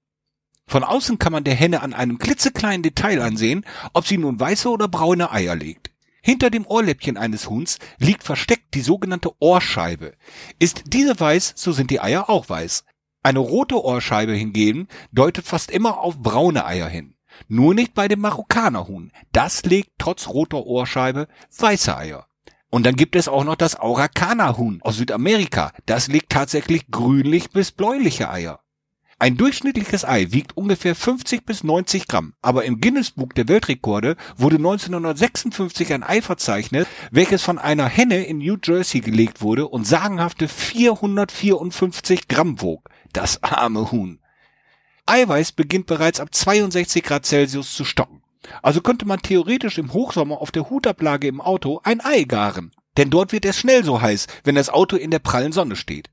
Von außen kann man der Henne an einem klitzekleinen Detail ansehen, ob sie nun weiße oder braune Eier legt. Hinter dem Ohrläppchen eines Huhns liegt versteckt die sogenannte Ohrscheibe. Ist diese weiß, so sind die Eier auch weiß. Eine rote Ohrscheibe hingegen deutet fast immer auf braune Eier hin. Nur nicht bei dem Marokkanerhuhn. Das legt trotz roter Ohrscheibe weiße Eier. Und dann gibt es auch noch das Auracana-Huhn aus Südamerika. Das legt tatsächlich grünlich bis bläuliche Eier. Ein durchschnittliches Ei wiegt ungefähr 50 bis 90 Gramm, aber im Guinness-Buch der Weltrekorde wurde 1956 ein Ei verzeichnet, welches von einer Henne in New Jersey gelegt wurde und sagenhafte 454 Gramm wog. Das arme Huhn. Eiweiß beginnt bereits ab 62 Grad Celsius zu stocken. Also könnte man theoretisch im Hochsommer auf der Hutablage im Auto ein Ei garen. Denn dort wird es schnell so heiß, wenn das Auto in der prallen Sonne steht.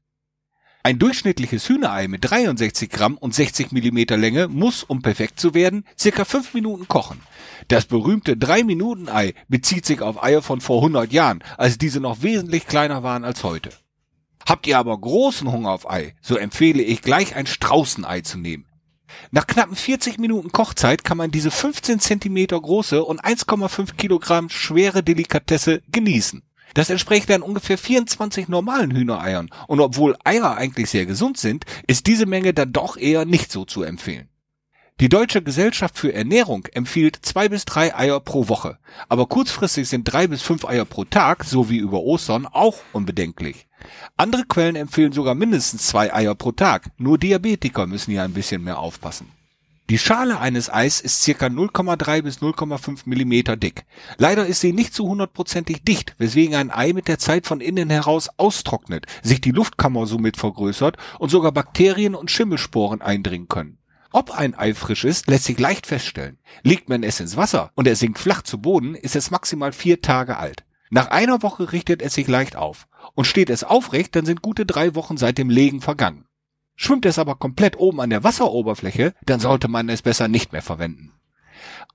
Ein durchschnittliches Hühnerei mit 63 Gramm und 60 Millimeter Länge muss, um perfekt zu werden, circa 5 Minuten kochen. Das berühmte 3-Minuten-Ei bezieht sich auf Eier von vor 100 Jahren, als diese noch wesentlich kleiner waren als heute. Habt ihr aber großen Hunger auf Ei, so empfehle ich gleich ein Straußenei zu nehmen. Nach knappen 40 Minuten Kochzeit kann man diese 15 Zentimeter große und 1,5 Kilogramm schwere Delikatesse genießen. Das entspricht dann ungefähr 24 normalen Hühnereiern. Und obwohl Eier eigentlich sehr gesund sind, ist diese Menge dann doch eher nicht so zu empfehlen. Die Deutsche Gesellschaft für Ernährung empfiehlt zwei bis drei Eier pro Woche, aber kurzfristig sind drei bis fünf Eier pro Tag, so wie über Ostern, auch unbedenklich. Andere Quellen empfehlen sogar mindestens zwei Eier pro Tag, nur Diabetiker müssen hier ein bisschen mehr aufpassen. Die Schale eines Eis ist circa 0,3 bis 0,5 Millimeter dick. Leider ist sie nicht zu hundertprozentig dicht, weswegen ein Ei mit der Zeit von innen heraus austrocknet, sich die Luftkammer somit vergrößert und sogar Bakterien und Schimmelsporen eindringen können. Ob ein Ei frisch ist, lässt sich leicht feststellen. Legt man es ins Wasser und er sinkt flach zu Boden, ist es maximal vier Tage alt. Nach einer Woche richtet es sich leicht auf. Und steht es aufrecht, dann sind gute drei Wochen seit dem Legen vergangen. Schwimmt es aber komplett oben an der Wasseroberfläche, dann sollte man es besser nicht mehr verwenden.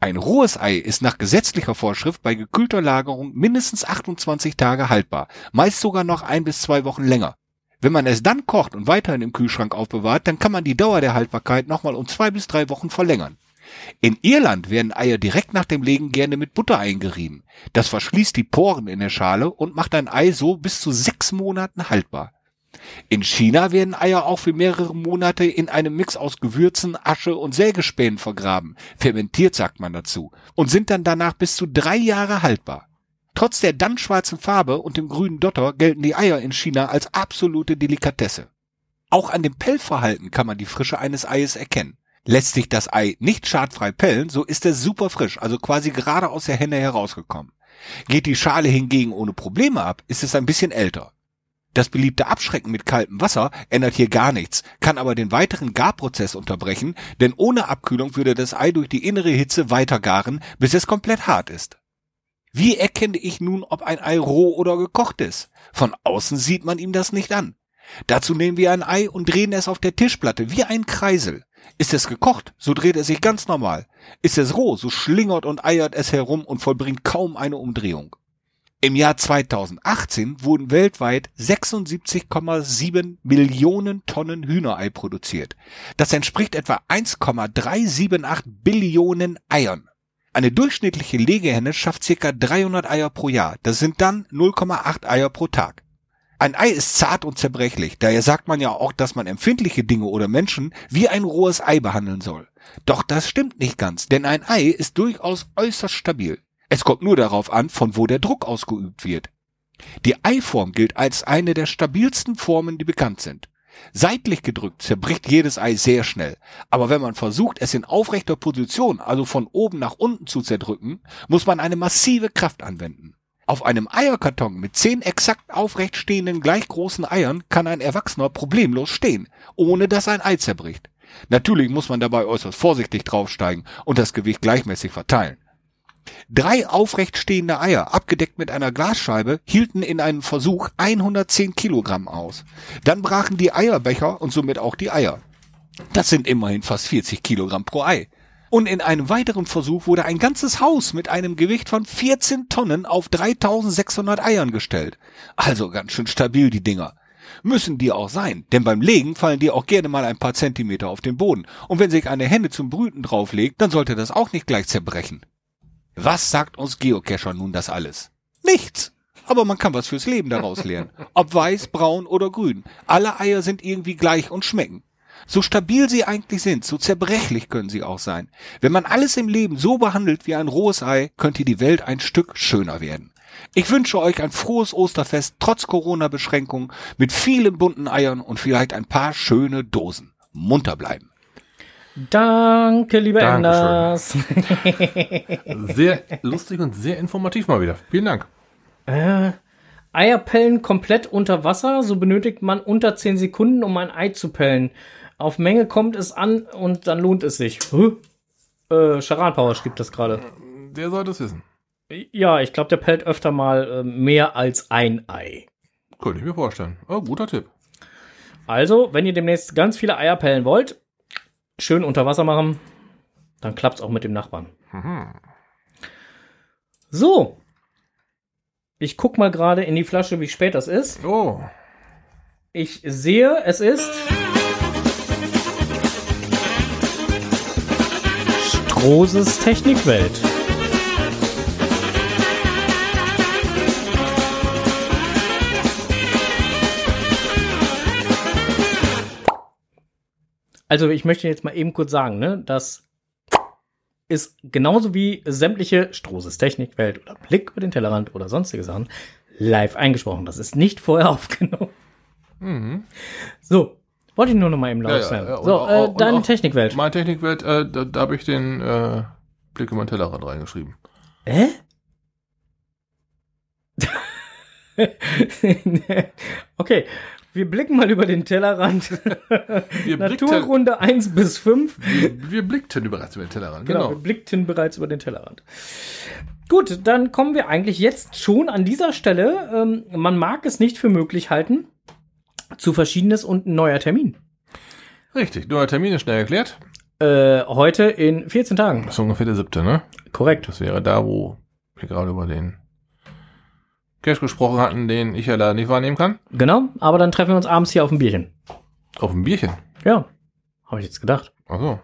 Ein rohes Ei ist nach gesetzlicher Vorschrift bei gekühlter Lagerung mindestens 28 Tage haltbar, meist sogar noch ein bis zwei Wochen länger. Wenn man es dann kocht und weiterhin im Kühlschrank aufbewahrt, dann kann man die Dauer der Haltbarkeit nochmal um zwei bis drei Wochen verlängern. In Irland werden Eier direkt nach dem Legen gerne mit Butter eingerieben. Das verschließt die Poren in der Schale und macht ein Ei so bis zu sechs Monaten haltbar. In China werden Eier auch für mehrere Monate in einem Mix aus Gewürzen, Asche und Sägespänen vergraben. Fermentiert sagt man dazu. Und sind dann danach bis zu drei Jahre haltbar. Trotz der dann schwarzen Farbe und dem grünen Dotter gelten die Eier in China als absolute Delikatesse. Auch an dem Pellverhalten kann man die Frische eines Eies erkennen. Lässt sich das Ei nicht schadfrei pellen, so ist es super frisch, also quasi gerade aus der Henne herausgekommen. Geht die Schale hingegen ohne Probleme ab, ist es ein bisschen älter. Das beliebte Abschrecken mit kaltem Wasser ändert hier gar nichts, kann aber den weiteren Garprozess unterbrechen, denn ohne Abkühlung würde das Ei durch die innere Hitze weiter garen, bis es komplett hart ist. Wie erkenne ich nun, ob ein Ei roh oder gekocht ist? Von außen sieht man ihm das nicht an. Dazu nehmen wir ein Ei und drehen es auf der Tischplatte wie ein Kreisel. Ist es gekocht, so dreht es sich ganz normal. Ist es roh, so schlingert und eiert es herum und vollbringt kaum eine Umdrehung. Im Jahr 2018 wurden weltweit 76,7 Millionen Tonnen Hühnerei produziert. Das entspricht etwa 1,378 Billionen Eiern. Eine durchschnittliche Legehenne schafft circa 300 Eier pro Jahr. Das sind dann 0,8 Eier pro Tag. Ein Ei ist zart und zerbrechlich. Daher sagt man ja auch, dass man empfindliche Dinge oder Menschen wie ein rohes Ei behandeln soll. Doch das stimmt nicht ganz, denn ein Ei ist durchaus äußerst stabil. Es kommt nur darauf an, von wo der Druck ausgeübt wird. Die Eiform gilt als eine der stabilsten Formen, die bekannt sind. Seitlich gedrückt zerbricht jedes Ei sehr schnell, aber wenn man versucht, es in aufrechter Position, also von oben nach unten zu zerdrücken, muss man eine massive Kraft anwenden. Auf einem Eierkarton mit zehn exakt aufrecht stehenden gleich großen Eiern kann ein Erwachsener problemlos stehen, ohne dass ein Ei zerbricht. Natürlich muss man dabei äußerst vorsichtig draufsteigen und das Gewicht gleichmäßig verteilen. Drei aufrecht stehende Eier, abgedeckt mit einer Glasscheibe, hielten in einem Versuch 110 Kilogramm aus. Dann brachen die Eierbecher und somit auch die Eier. Das sind immerhin fast 40 Kilogramm pro Ei. Und in einem weiteren Versuch wurde ein ganzes Haus mit einem Gewicht von 14 Tonnen auf 3600 Eiern gestellt. Also ganz schön stabil die Dinger. Müssen die auch sein, denn beim Legen fallen die auch gerne mal ein paar Zentimeter auf den Boden. Und wenn sich eine Henne zum Brüten drauflegt, dann sollte das auch nicht gleich zerbrechen. Was sagt uns Geocacher nun das alles? Nichts. Aber man kann was fürs Leben daraus lernen. Ob weiß, braun oder grün. Alle Eier sind irgendwie gleich und schmecken. So stabil sie eigentlich sind, so zerbrechlich können sie auch sein. Wenn man alles im Leben so behandelt wie ein rohes Ei, könnte die Welt ein Stück schöner werden. Ich wünsche euch ein frohes Osterfest trotz Corona-Beschränkungen mit vielen bunten Eiern und vielleicht ein paar schöne Dosen. Munter bleiben. Danke, lieber. Enders. Sehr lustig und sehr informativ mal wieder. Vielen Dank. Äh, Eier pellen komplett unter Wasser, so benötigt man unter 10 Sekunden, um ein Ei zu pellen. Auf Menge kommt es an und dann lohnt es sich. Huh? Äh, Charan Power schrieb das gerade. Der sollte es wissen. Ja, ich glaube, der pellt öfter mal äh, mehr als ein Ei. Könnte ich mir vorstellen. Oh, guter Tipp. Also, wenn ihr demnächst ganz viele Eier pellen wollt, schön unter Wasser machen, dann klappt's auch mit dem Nachbarn. So. Ich guck mal gerade in die Flasche, wie spät das ist. Oh, Ich sehe, es ist Strohses Technikwelt. Also ich möchte jetzt mal eben kurz sagen, ne, dass ist genauso wie sämtliche Strohses Technikwelt oder Blick über den Tellerrand oder sonstige Sachen live eingesprochen. Das ist nicht vorher aufgenommen. So, wollte ich nur noch mal eben Mhm. Ja, ja, loswerden. ja, und so, äh, deine Technikwelt. Meine Technikwelt, äh, da, da habe ich den äh, Blick über den Tellerrand reingeschrieben. Hä? okay, wir blicken mal über den Tellerrand. Wir, Naturrunde 1 bis 5. wir, wir blickten bereits über den Tellerrand, Genau, wir genau. blickten bereits über den Tellerrand. Gut, dann kommen wir eigentlich jetzt schon an dieser Stelle. Ähm, man mag es nicht für möglich halten. Zu Verschiedenes und ein neuer Termin. Richtig, neuer Termin ist schnell erklärt. Äh, heute in 14 Tagen. Das ist ungefähr der siebte, ne? Korrekt. Das wäre da, wo wir gerade über den Cash gesprochen hatten, den ich ja leider nicht wahrnehmen kann. Genau, aber dann treffen wir uns abends hier auf ein Bierchen. Auf ein Bierchen. Ja, habe ich jetzt gedacht. Achso,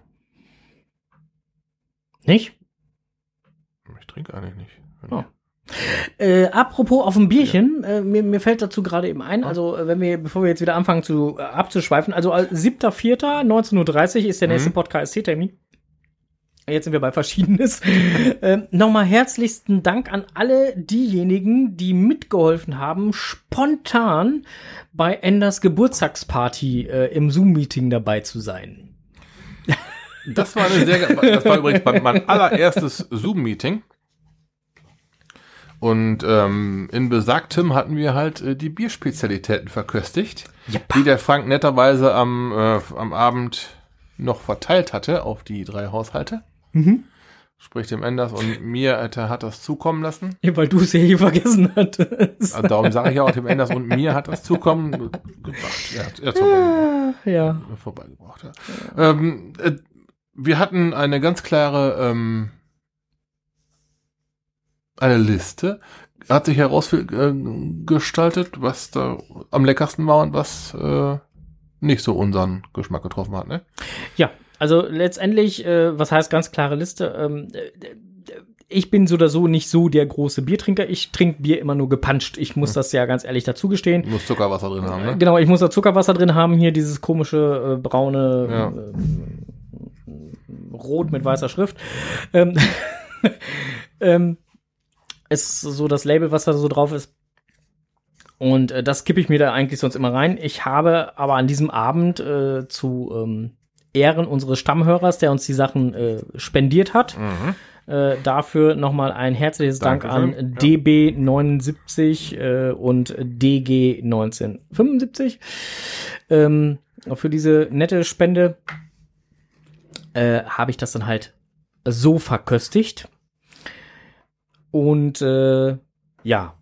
Nicht? ich trinke eigentlich nicht. Oh. Äh, apropos auf ein Bierchen, äh, mir, mir fällt dazu gerade eben ein, also äh, wenn wir, bevor wir jetzt wieder anfangen zu äh, abzuschweifen, also äh, 7.4.19.30 Uhr ist der nächste Mhm. Podcast-Termin. Jetzt sind wir bei Verschiedenes. ähm, Nochmal herzlichsten Dank an alle diejenigen, die mitgeholfen haben, spontan bei Enders Geburtstagsparty äh, im Zoom-Meeting dabei zu sein. Das war eine sehr, das war übrigens mein, mein allererstes Zoom-Meeting. Und ähm, in besagtem hatten wir halt äh, die Bierspezialitäten verköstigt, die der Frank netterweise am, äh, am Abend noch verteilt hatte auf die drei Haushalte. Sprich dem Enders und mir äh, hat das zukommen lassen. Ja, weil du es ja hier vergessen hattest. Also darum sage ich ja auch dem Enders und mir hat das zukommen gebracht. Er hat er vorbeigebracht. ja. vorbeigebracht. Ja. Ähm, äh, wir hatten eine ganz klare ähm, eine Liste. Hat sich herausgestaltet, was da am leckersten war und was äh, nicht so unseren Geschmack getroffen hat. Ne? Ja, also letztendlich, äh, was heißt ganz klare Liste? Ähm, äh, ich bin so oder so nicht so der große Biertrinker. Ich trinke Bier immer nur gepanscht. Ich muss das ja ganz ehrlich dazu gestehen. Muss Zuckerwasser drin haben. Ne? Genau, ich muss da Zuckerwasser drin haben. Hier dieses komische äh, braune Ja. äh, Rot mit weißer Schrift. Ähm, ähm, ist so das Label, was da so drauf ist. Und äh, das kippe ich mir da eigentlich sonst immer rein. Ich habe aber an diesem Abend äh, zu ähm, Ehren unseres Stammhörers, der uns die Sachen äh, spendiert hat, Mhm. äh, dafür nochmal ein herzliches Dank an Dankeschön, ja. DB79 äh, und DG1975 ähm, für diese nette Spende. Äh, habe ich das dann halt so verköstigt. Und äh, ja,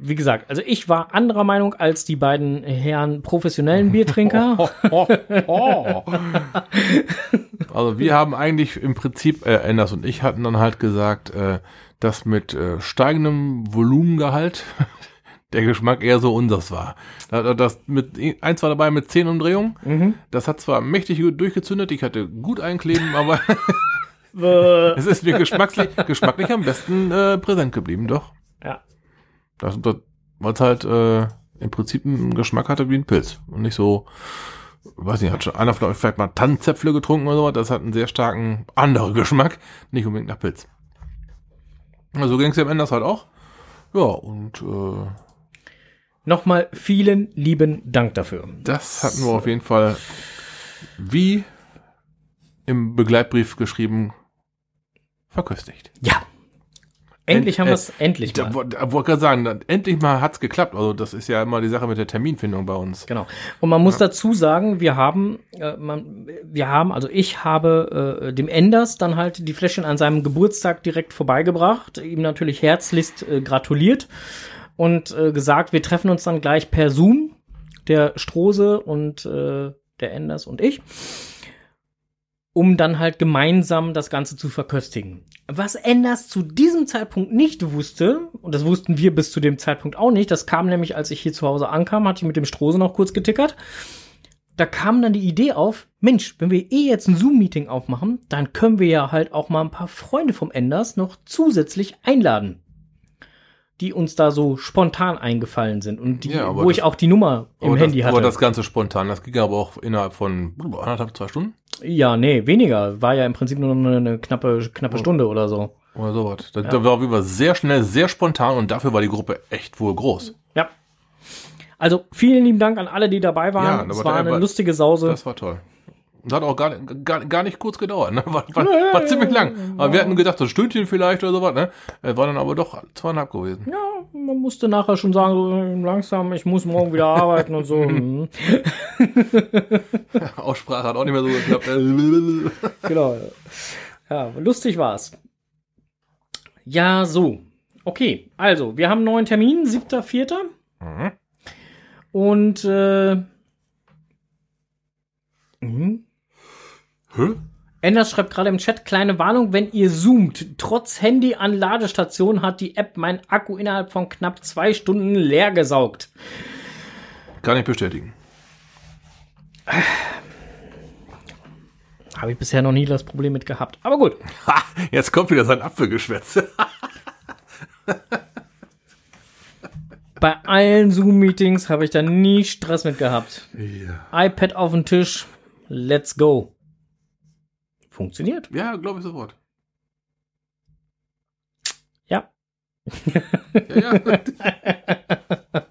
wie gesagt, also ich war anderer Meinung als die beiden Herren professionellen Biertrinker. Oh, oh. also wir haben eigentlich im Prinzip, äh, Enders und ich hatten dann halt gesagt, äh, dass mit äh, steigendem Volumengehalt der Geschmack eher so unseres war. Da- Das mit eins war dabei mit 10 Umdrehungen. Mhm. Das hat zwar mächtig gut durchgezündet, ich hatte gut einkleben, aber Äh, es ist mir geschmacklich, geschmacklich am besten äh, präsent geblieben, doch. ja. Das, das, weil es halt äh, im Prinzip einen Geschmack hatte wie ein Pilz. Und nicht so, weiß nicht, hat schon einer von euch vielleicht mal Tannenzäpfle getrunken oder sowas. Das hat einen sehr starken anderen Geschmack. Nicht unbedingt nach Pilz. Also so ging es ja am Ende halt auch. Ja, und äh, Nochmal vielen lieben Dank dafür. das hatten wir auf jeden Fall wie im Begleitbrief geschrieben verköstigt. Ja. Endlich End- haben wir äh, es endlich mal. wollte gerade sagen, endlich mal hat's geklappt. Also das ist ja immer die Sache mit der Terminfindung bei uns. Genau. Und man muss dazu sagen, wir haben, äh, man, wir haben, also ich habe äh, dem Enders dann halt die Fläschchen an seinem Geburtstag direkt vorbeigebracht, ihm natürlich herzlichst äh, gratuliert und äh, gesagt, wir treffen uns dann gleich per Zoom, der Strose und äh, der Enders und ich, um dann halt gemeinsam das Ganze zu verköstigen. Was Enders zu diesem Zeitpunkt nicht wusste, und das wussten wir bis zu dem Zeitpunkt auch nicht, das kam nämlich, als ich hier zu Hause ankam, hatte ich mit dem Strose noch kurz getickert. Da kam dann die Idee auf, Mensch, wenn wir eh jetzt ein Zoom-Meeting aufmachen, dann können wir ja halt auch mal ein paar Freunde vom Enders noch zusätzlich einladen, die uns da so spontan eingefallen sind und die, Ja, wo ich das- auch die Nummer im Handy das, hatte. Aber das Ganze spontan, das ging aber auch innerhalb von anderthalb, zwei Stunden. Ja, nee, weniger. War ja im Prinzip nur noch eine, knappe, knappe Stunde oder so. Oder sowas. Das da war auf jeden Fall sehr schnell, sehr spontan und dafür war die Gruppe echt wohl groß. Ja. Also vielen lieben Dank an alle, die dabei Ja, waren. aber es war der eine war- lustige Sause. Das war toll. Und hat auch gar, nicht- gar, gar nicht kurz gedauert, ne? War, war, war ziemlich lang. Aber wir hatten gedacht, so ein Stündchen vielleicht oder sowas, ne? War dann aber doch zweieinhalb gewesen. ja, man musste nachher schon sagen, so langsam, ich muss morgen wieder arbeiten und so. Mhm. Aussprache hat auch nicht mehr so geklappt. genau. Ja, lustig war's. Ja, so. Okay, also, wir haben einen neuen Termin, 7.4. Mhm. Und äh, mhm. Hä? Enders schreibt gerade im Chat, kleine Warnung, wenn ihr zoomt, trotz Handy an Ladestation hat die App mein Akku innerhalb von knapp zwei Stunden leer gesaugt. Kann ich bestätigen. Habe ich bisher noch nie das Problem mit gehabt. Aber gut. Ha, jetzt kommt wieder sein Apfelgeschwätz. Bei allen Zoom-Meetings habe ich da nie Stress mit gehabt. ja. iPad auf den Tisch, let's go. Funktioniert. Ja, glaube ich sofort. Ja. Ja, ja.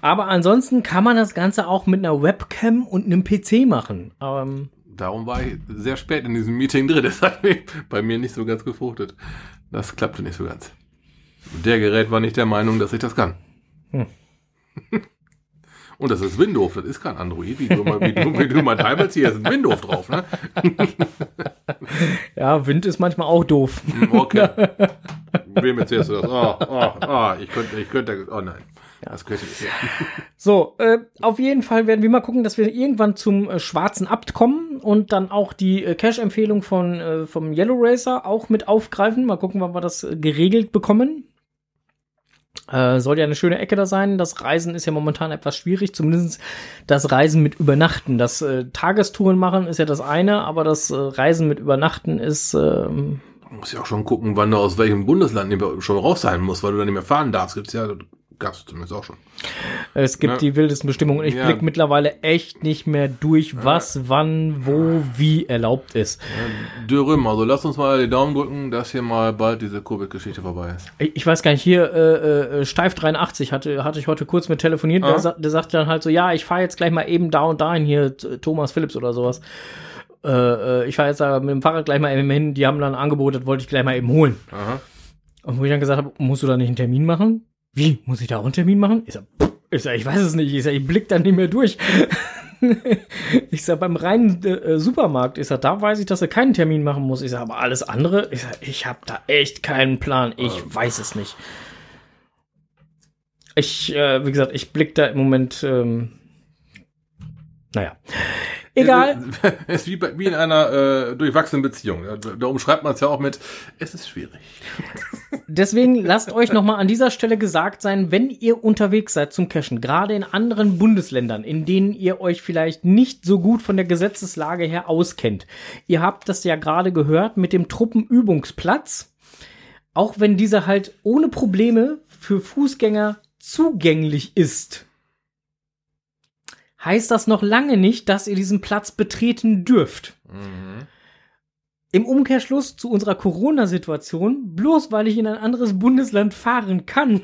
Aber ansonsten kann man das Ganze auch mit einer Webcam und einem PC machen. Ähm, Darum war ich sehr spät in diesem Meeting drin. Das hat mich bei mir nicht so ganz gefruchtet. Das klappte nicht so ganz. Der Gerät war nicht der Meinung, dass ich das kann. Hm. Und das ist Windows, das ist kein Android. Wie du, mal- wie du, wie du mal teilweise hier ist ein Windows drauf, ne? ja, Wind ist manchmal auch doof. Okay. Wem erzählst du das? Ah, ah, ah, ich könnte, ich könnte, oh nein. Das könnte ich nicht. So, äh, auf jeden Fall werden wir mal gucken, dass wir irgendwann zum äh, schwarzen Abt kommen und dann auch die äh, Cash-Empfehlung von äh, vom Yellow Racer auch mit aufgreifen. Mal gucken, wann wir das äh, geregelt bekommen. Äh, soll ja eine schöne Ecke da sein. Das Reisen ist ja momentan etwas schwierig, zumindest das Reisen mit Übernachten. Das äh, Tagestouren machen ist ja das eine, aber das äh, Reisen mit Übernachten ist ähm, muss ja auch schon gucken, wann du aus welchem Bundesland schon raus sein musst, weil du dann nicht mehr fahren darfst. Gibt's ja, gab's zumindest auch schon. Es gibt Ja. die wildesten Bestimmungen. Ich Ja. blick mittlerweile echt nicht mehr durch, was, wann, wo, wie erlaubt ist. Dürüm, also lass uns mal die Daumen drücken, dass hier mal bald diese Covid-Geschichte vorbei ist. Ich weiß gar nicht, hier äh, äh, Steif 83 hatte, hatte ich heute kurz mit telefoniert. Ah. Der, der sagt dann halt so, ja, ich fahre jetzt gleich mal eben da und dahin hier, Thomas Phillips oder sowas. Äh, äh, ich fahre jetzt da mit dem Fahrrad gleich mal eben hin. Die haben dann ein Angebot, das wollte ich gleich mal eben holen. Aha. Und wo ich dann gesagt habe, musst du da nicht einen Termin machen? Wie? Muss ich da auch einen Termin machen? Ich sag, pff, ich, sag, ich weiß es nicht. Ich sag, ich blick da nicht mehr durch. ich sag, beim reinen äh, Supermarkt, ich sag, da weiß ich, dass er keinen Termin machen muss. Ich sag, aber alles andere, ich sag, ich habe da echt keinen Plan. Ich weiß es nicht. Ich, äh, wie gesagt, ich blick da im Moment, ähm, naja. Egal. Es ist wie, bei, wie in einer äh, durchwachsenen Beziehung. Ja, Da umschreibt man es ja auch mit, es ist schwierig. Deswegen lasst euch nochmal an dieser Stelle gesagt sein, wenn ihr unterwegs seid zum Cashen, gerade in anderen Bundesländern, in denen ihr euch vielleicht nicht so gut von der Gesetzeslage her auskennt. Ihr habt das ja gerade gehört mit dem Truppenübungsplatz. Auch wenn dieser halt ohne Probleme für Fußgänger zugänglich ist, heißt das noch lange nicht, dass ihr diesen Platz betreten dürft. Im Umkehrschluss zu unserer Corona-Situation, bloß weil ich in ein anderes Bundesland fahren kann,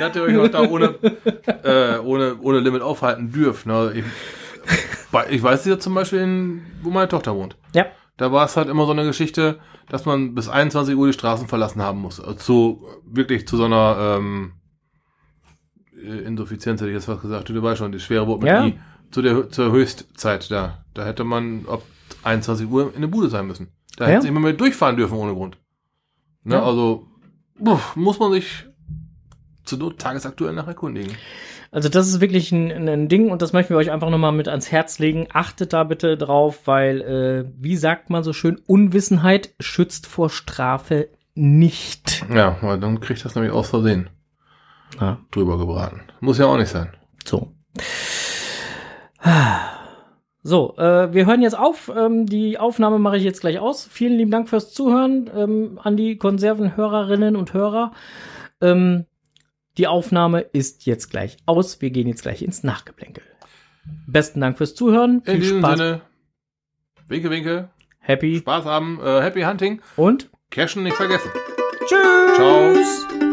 Dass ihr euch noch da ohne, äh, ohne, ohne Limit aufhalten dürft. Ne? Ich, ich weiß ja zum Beispiel, in, wo meine Tochter wohnt. ja, Da war es halt immer so eine Geschichte, dass man bis 21 Uhr die Straßen verlassen haben muss. Also zu, wirklich zu so einer ähm, äh, Insuffizienz, hätte ich jetzt was gesagt. Du weißt schon, die schwere Wort mit Ja. I. Zu der, zur Höchstzeit da. Da hätte man ab 21 Uhr in der Bude sein müssen. Da Ja. hätte sich immer mehr durchfahren dürfen ohne Grund. Ne, Ja. Also uff, muss man sich zur Not tagesaktuell nach erkundigen. also das ist wirklich ein, ein- Ding und das möchten wir euch einfach nochmal mit ans Herz legen. Achtet da bitte drauf, weil, äh, wie sagt man so schön, Unwissenheit schützt vor Strafe nicht. Ja, weil dann kriegt das nämlich aus Versehen Ja, drüber gebraten. Muss ja auch nicht sein. so. So, äh, wir hören jetzt auf. Ähm, die Aufnahme mache ich jetzt gleich aus. Vielen lieben Dank fürs Zuhören ähm, an die Konservenhörerinnen und Hörer. Ähm, die Aufnahme ist jetzt gleich aus. Wir gehen jetzt gleich ins Nachgeplänkel. Besten Dank fürs Zuhören. In Viel diesem Spaß. Sinne, Winke, winke. Happy Spaß haben. Äh, Happy Hunting. und Cashen nicht vergessen. tschüss. Ciao.